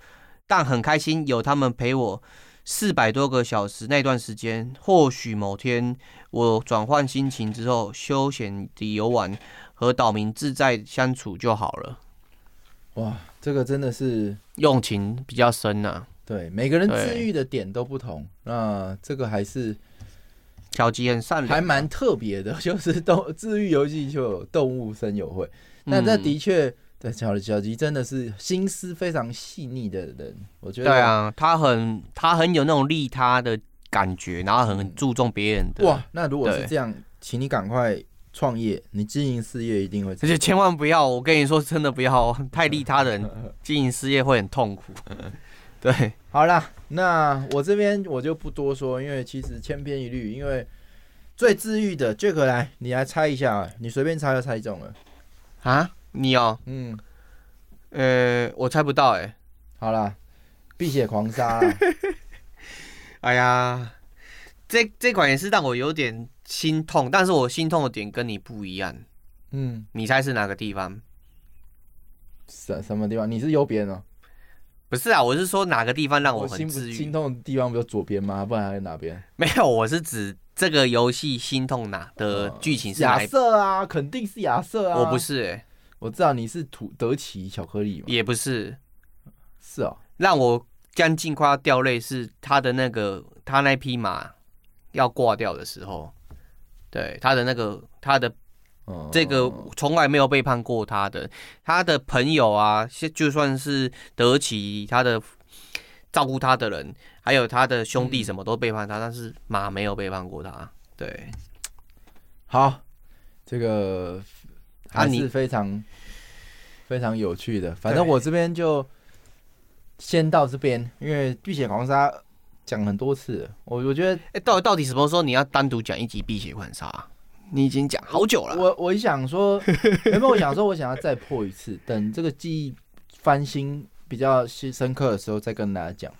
但很开心有他们陪我四百多个小时那段时间。或许某天我转换心情之后，休闲地游玩，和岛民自在相处就好了。哇，这个真的是用情比较深呐、啊。对，每个人治愈的点都不同，那这个还是。小吉很善良，还蛮特别的，就是动治愈游戏就有动物森友会。那这的确，对小小吉真的是心思非常细腻的人，我觉得。对啊，他很他很有那种利他的感觉，然后很注重别人的。哇，那如果是这样，请你赶快创业，你经营事业一定会。而且千万不要，我跟你说，真的不要太利他的人 经营事业会很痛苦。对，好啦，那我这边我就不多说，因为其实千篇一律。因为最治愈的，Jack 来，你来猜一下，你随便猜就猜中了啊？你哦，嗯，呃，我猜不到哎。好啦，碧血狂杀。哎呀，这这款也是让我有点心痛，但是我心痛的点跟你不一样。嗯，你猜是哪个地方？什什么地方？你是右边哦。不是啊，我是说哪个地方让我很治愈？心痛的地方不就左边吗？不然还有哪边？没有，我是指这个游戏心痛哪的剧情是亚瑟啊，肯定是亚瑟啊。我不是、欸，我知道你是土德奇巧克力，也不是，是哦。让我将近快要掉泪，是他的那个他那匹马要挂掉的时候，对他的那个他的。这个从来没有背叛过他的，他的朋友啊，就算是德奇，他的照顾他的人，还有他的兄弟，什么都背叛他，嗯、但是马没有背叛过他。对，好，这个还是非常、啊、非常有趣的。反正我这边就先到这边，因为碧血狂杀讲很多次，我我觉得，哎，到底到底什么时候你要单独讲一集碧血狂杀？你已经讲好久了。我我想说，原本我想说，我想要再破一次，等这个记忆翻新比较深刻的时候再跟大家讲。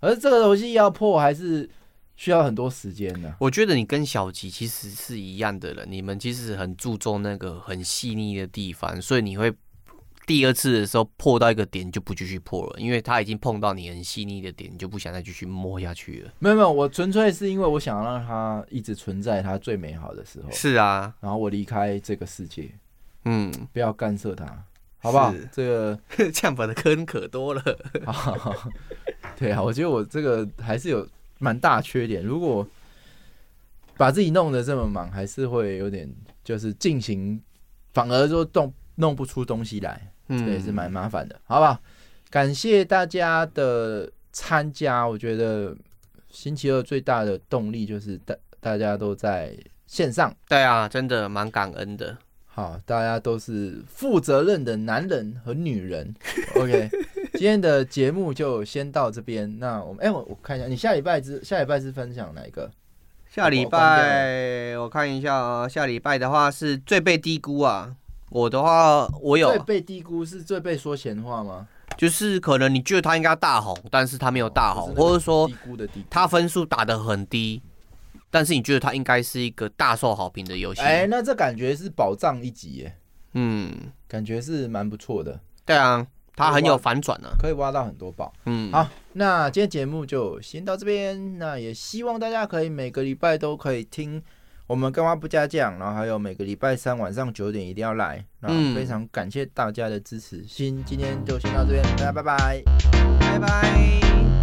而这个游戏要破还是需要很多时间的。我觉得你跟小吉其实是一样的人，你们其实很注重那个很细腻的地方，所以你会。第二次的时候破到一个点就不继续破了，因为他已经碰到你很细腻的点，你就不想再继续摸下去了。没有没有，我纯粹是因为我想让它一直存在它最美好的时候。是啊，然后我离开这个世界，嗯，不要干涉它。好不好？这个 呛粉的坑可多了。对啊，我觉得我这个还是有蛮大缺点。如果把自己弄得这么忙，还是会有点就是进行，反而说动弄不出东西来，这也是蛮麻烦的，好不好？感谢大家的参加，我觉得星期二最大的动力就是大大家都在线上。对啊，真的蛮感恩的。好，大家都是负责任的男人和女人。OK，今天的节目就先到这边。那我们，哎、欸，我我看一下，你下礼拜之下礼拜是分享哪一个？下礼拜我看一下啊，下礼拜的话是最被低估啊。我的话，我有最被低估是最被说闲话吗？就是可能你觉得他应该大红，但是他没有大红，或者说他分数打得很低，但是你觉得他应该是一个大受好评的游戏。哎，那这感觉是宝藏一级耶。嗯，感觉是蛮不错的。对啊，他很有反转呢，可以挖到很多宝。嗯，好，那今天节目就先到这边。那也希望大家可以每个礼拜都可以听。我们干嘛不加酱？然后还有每个礼拜三晚上九点一定要来。然后非常感谢大家的支持，先今天就先到这边，大家拜拜，拜拜。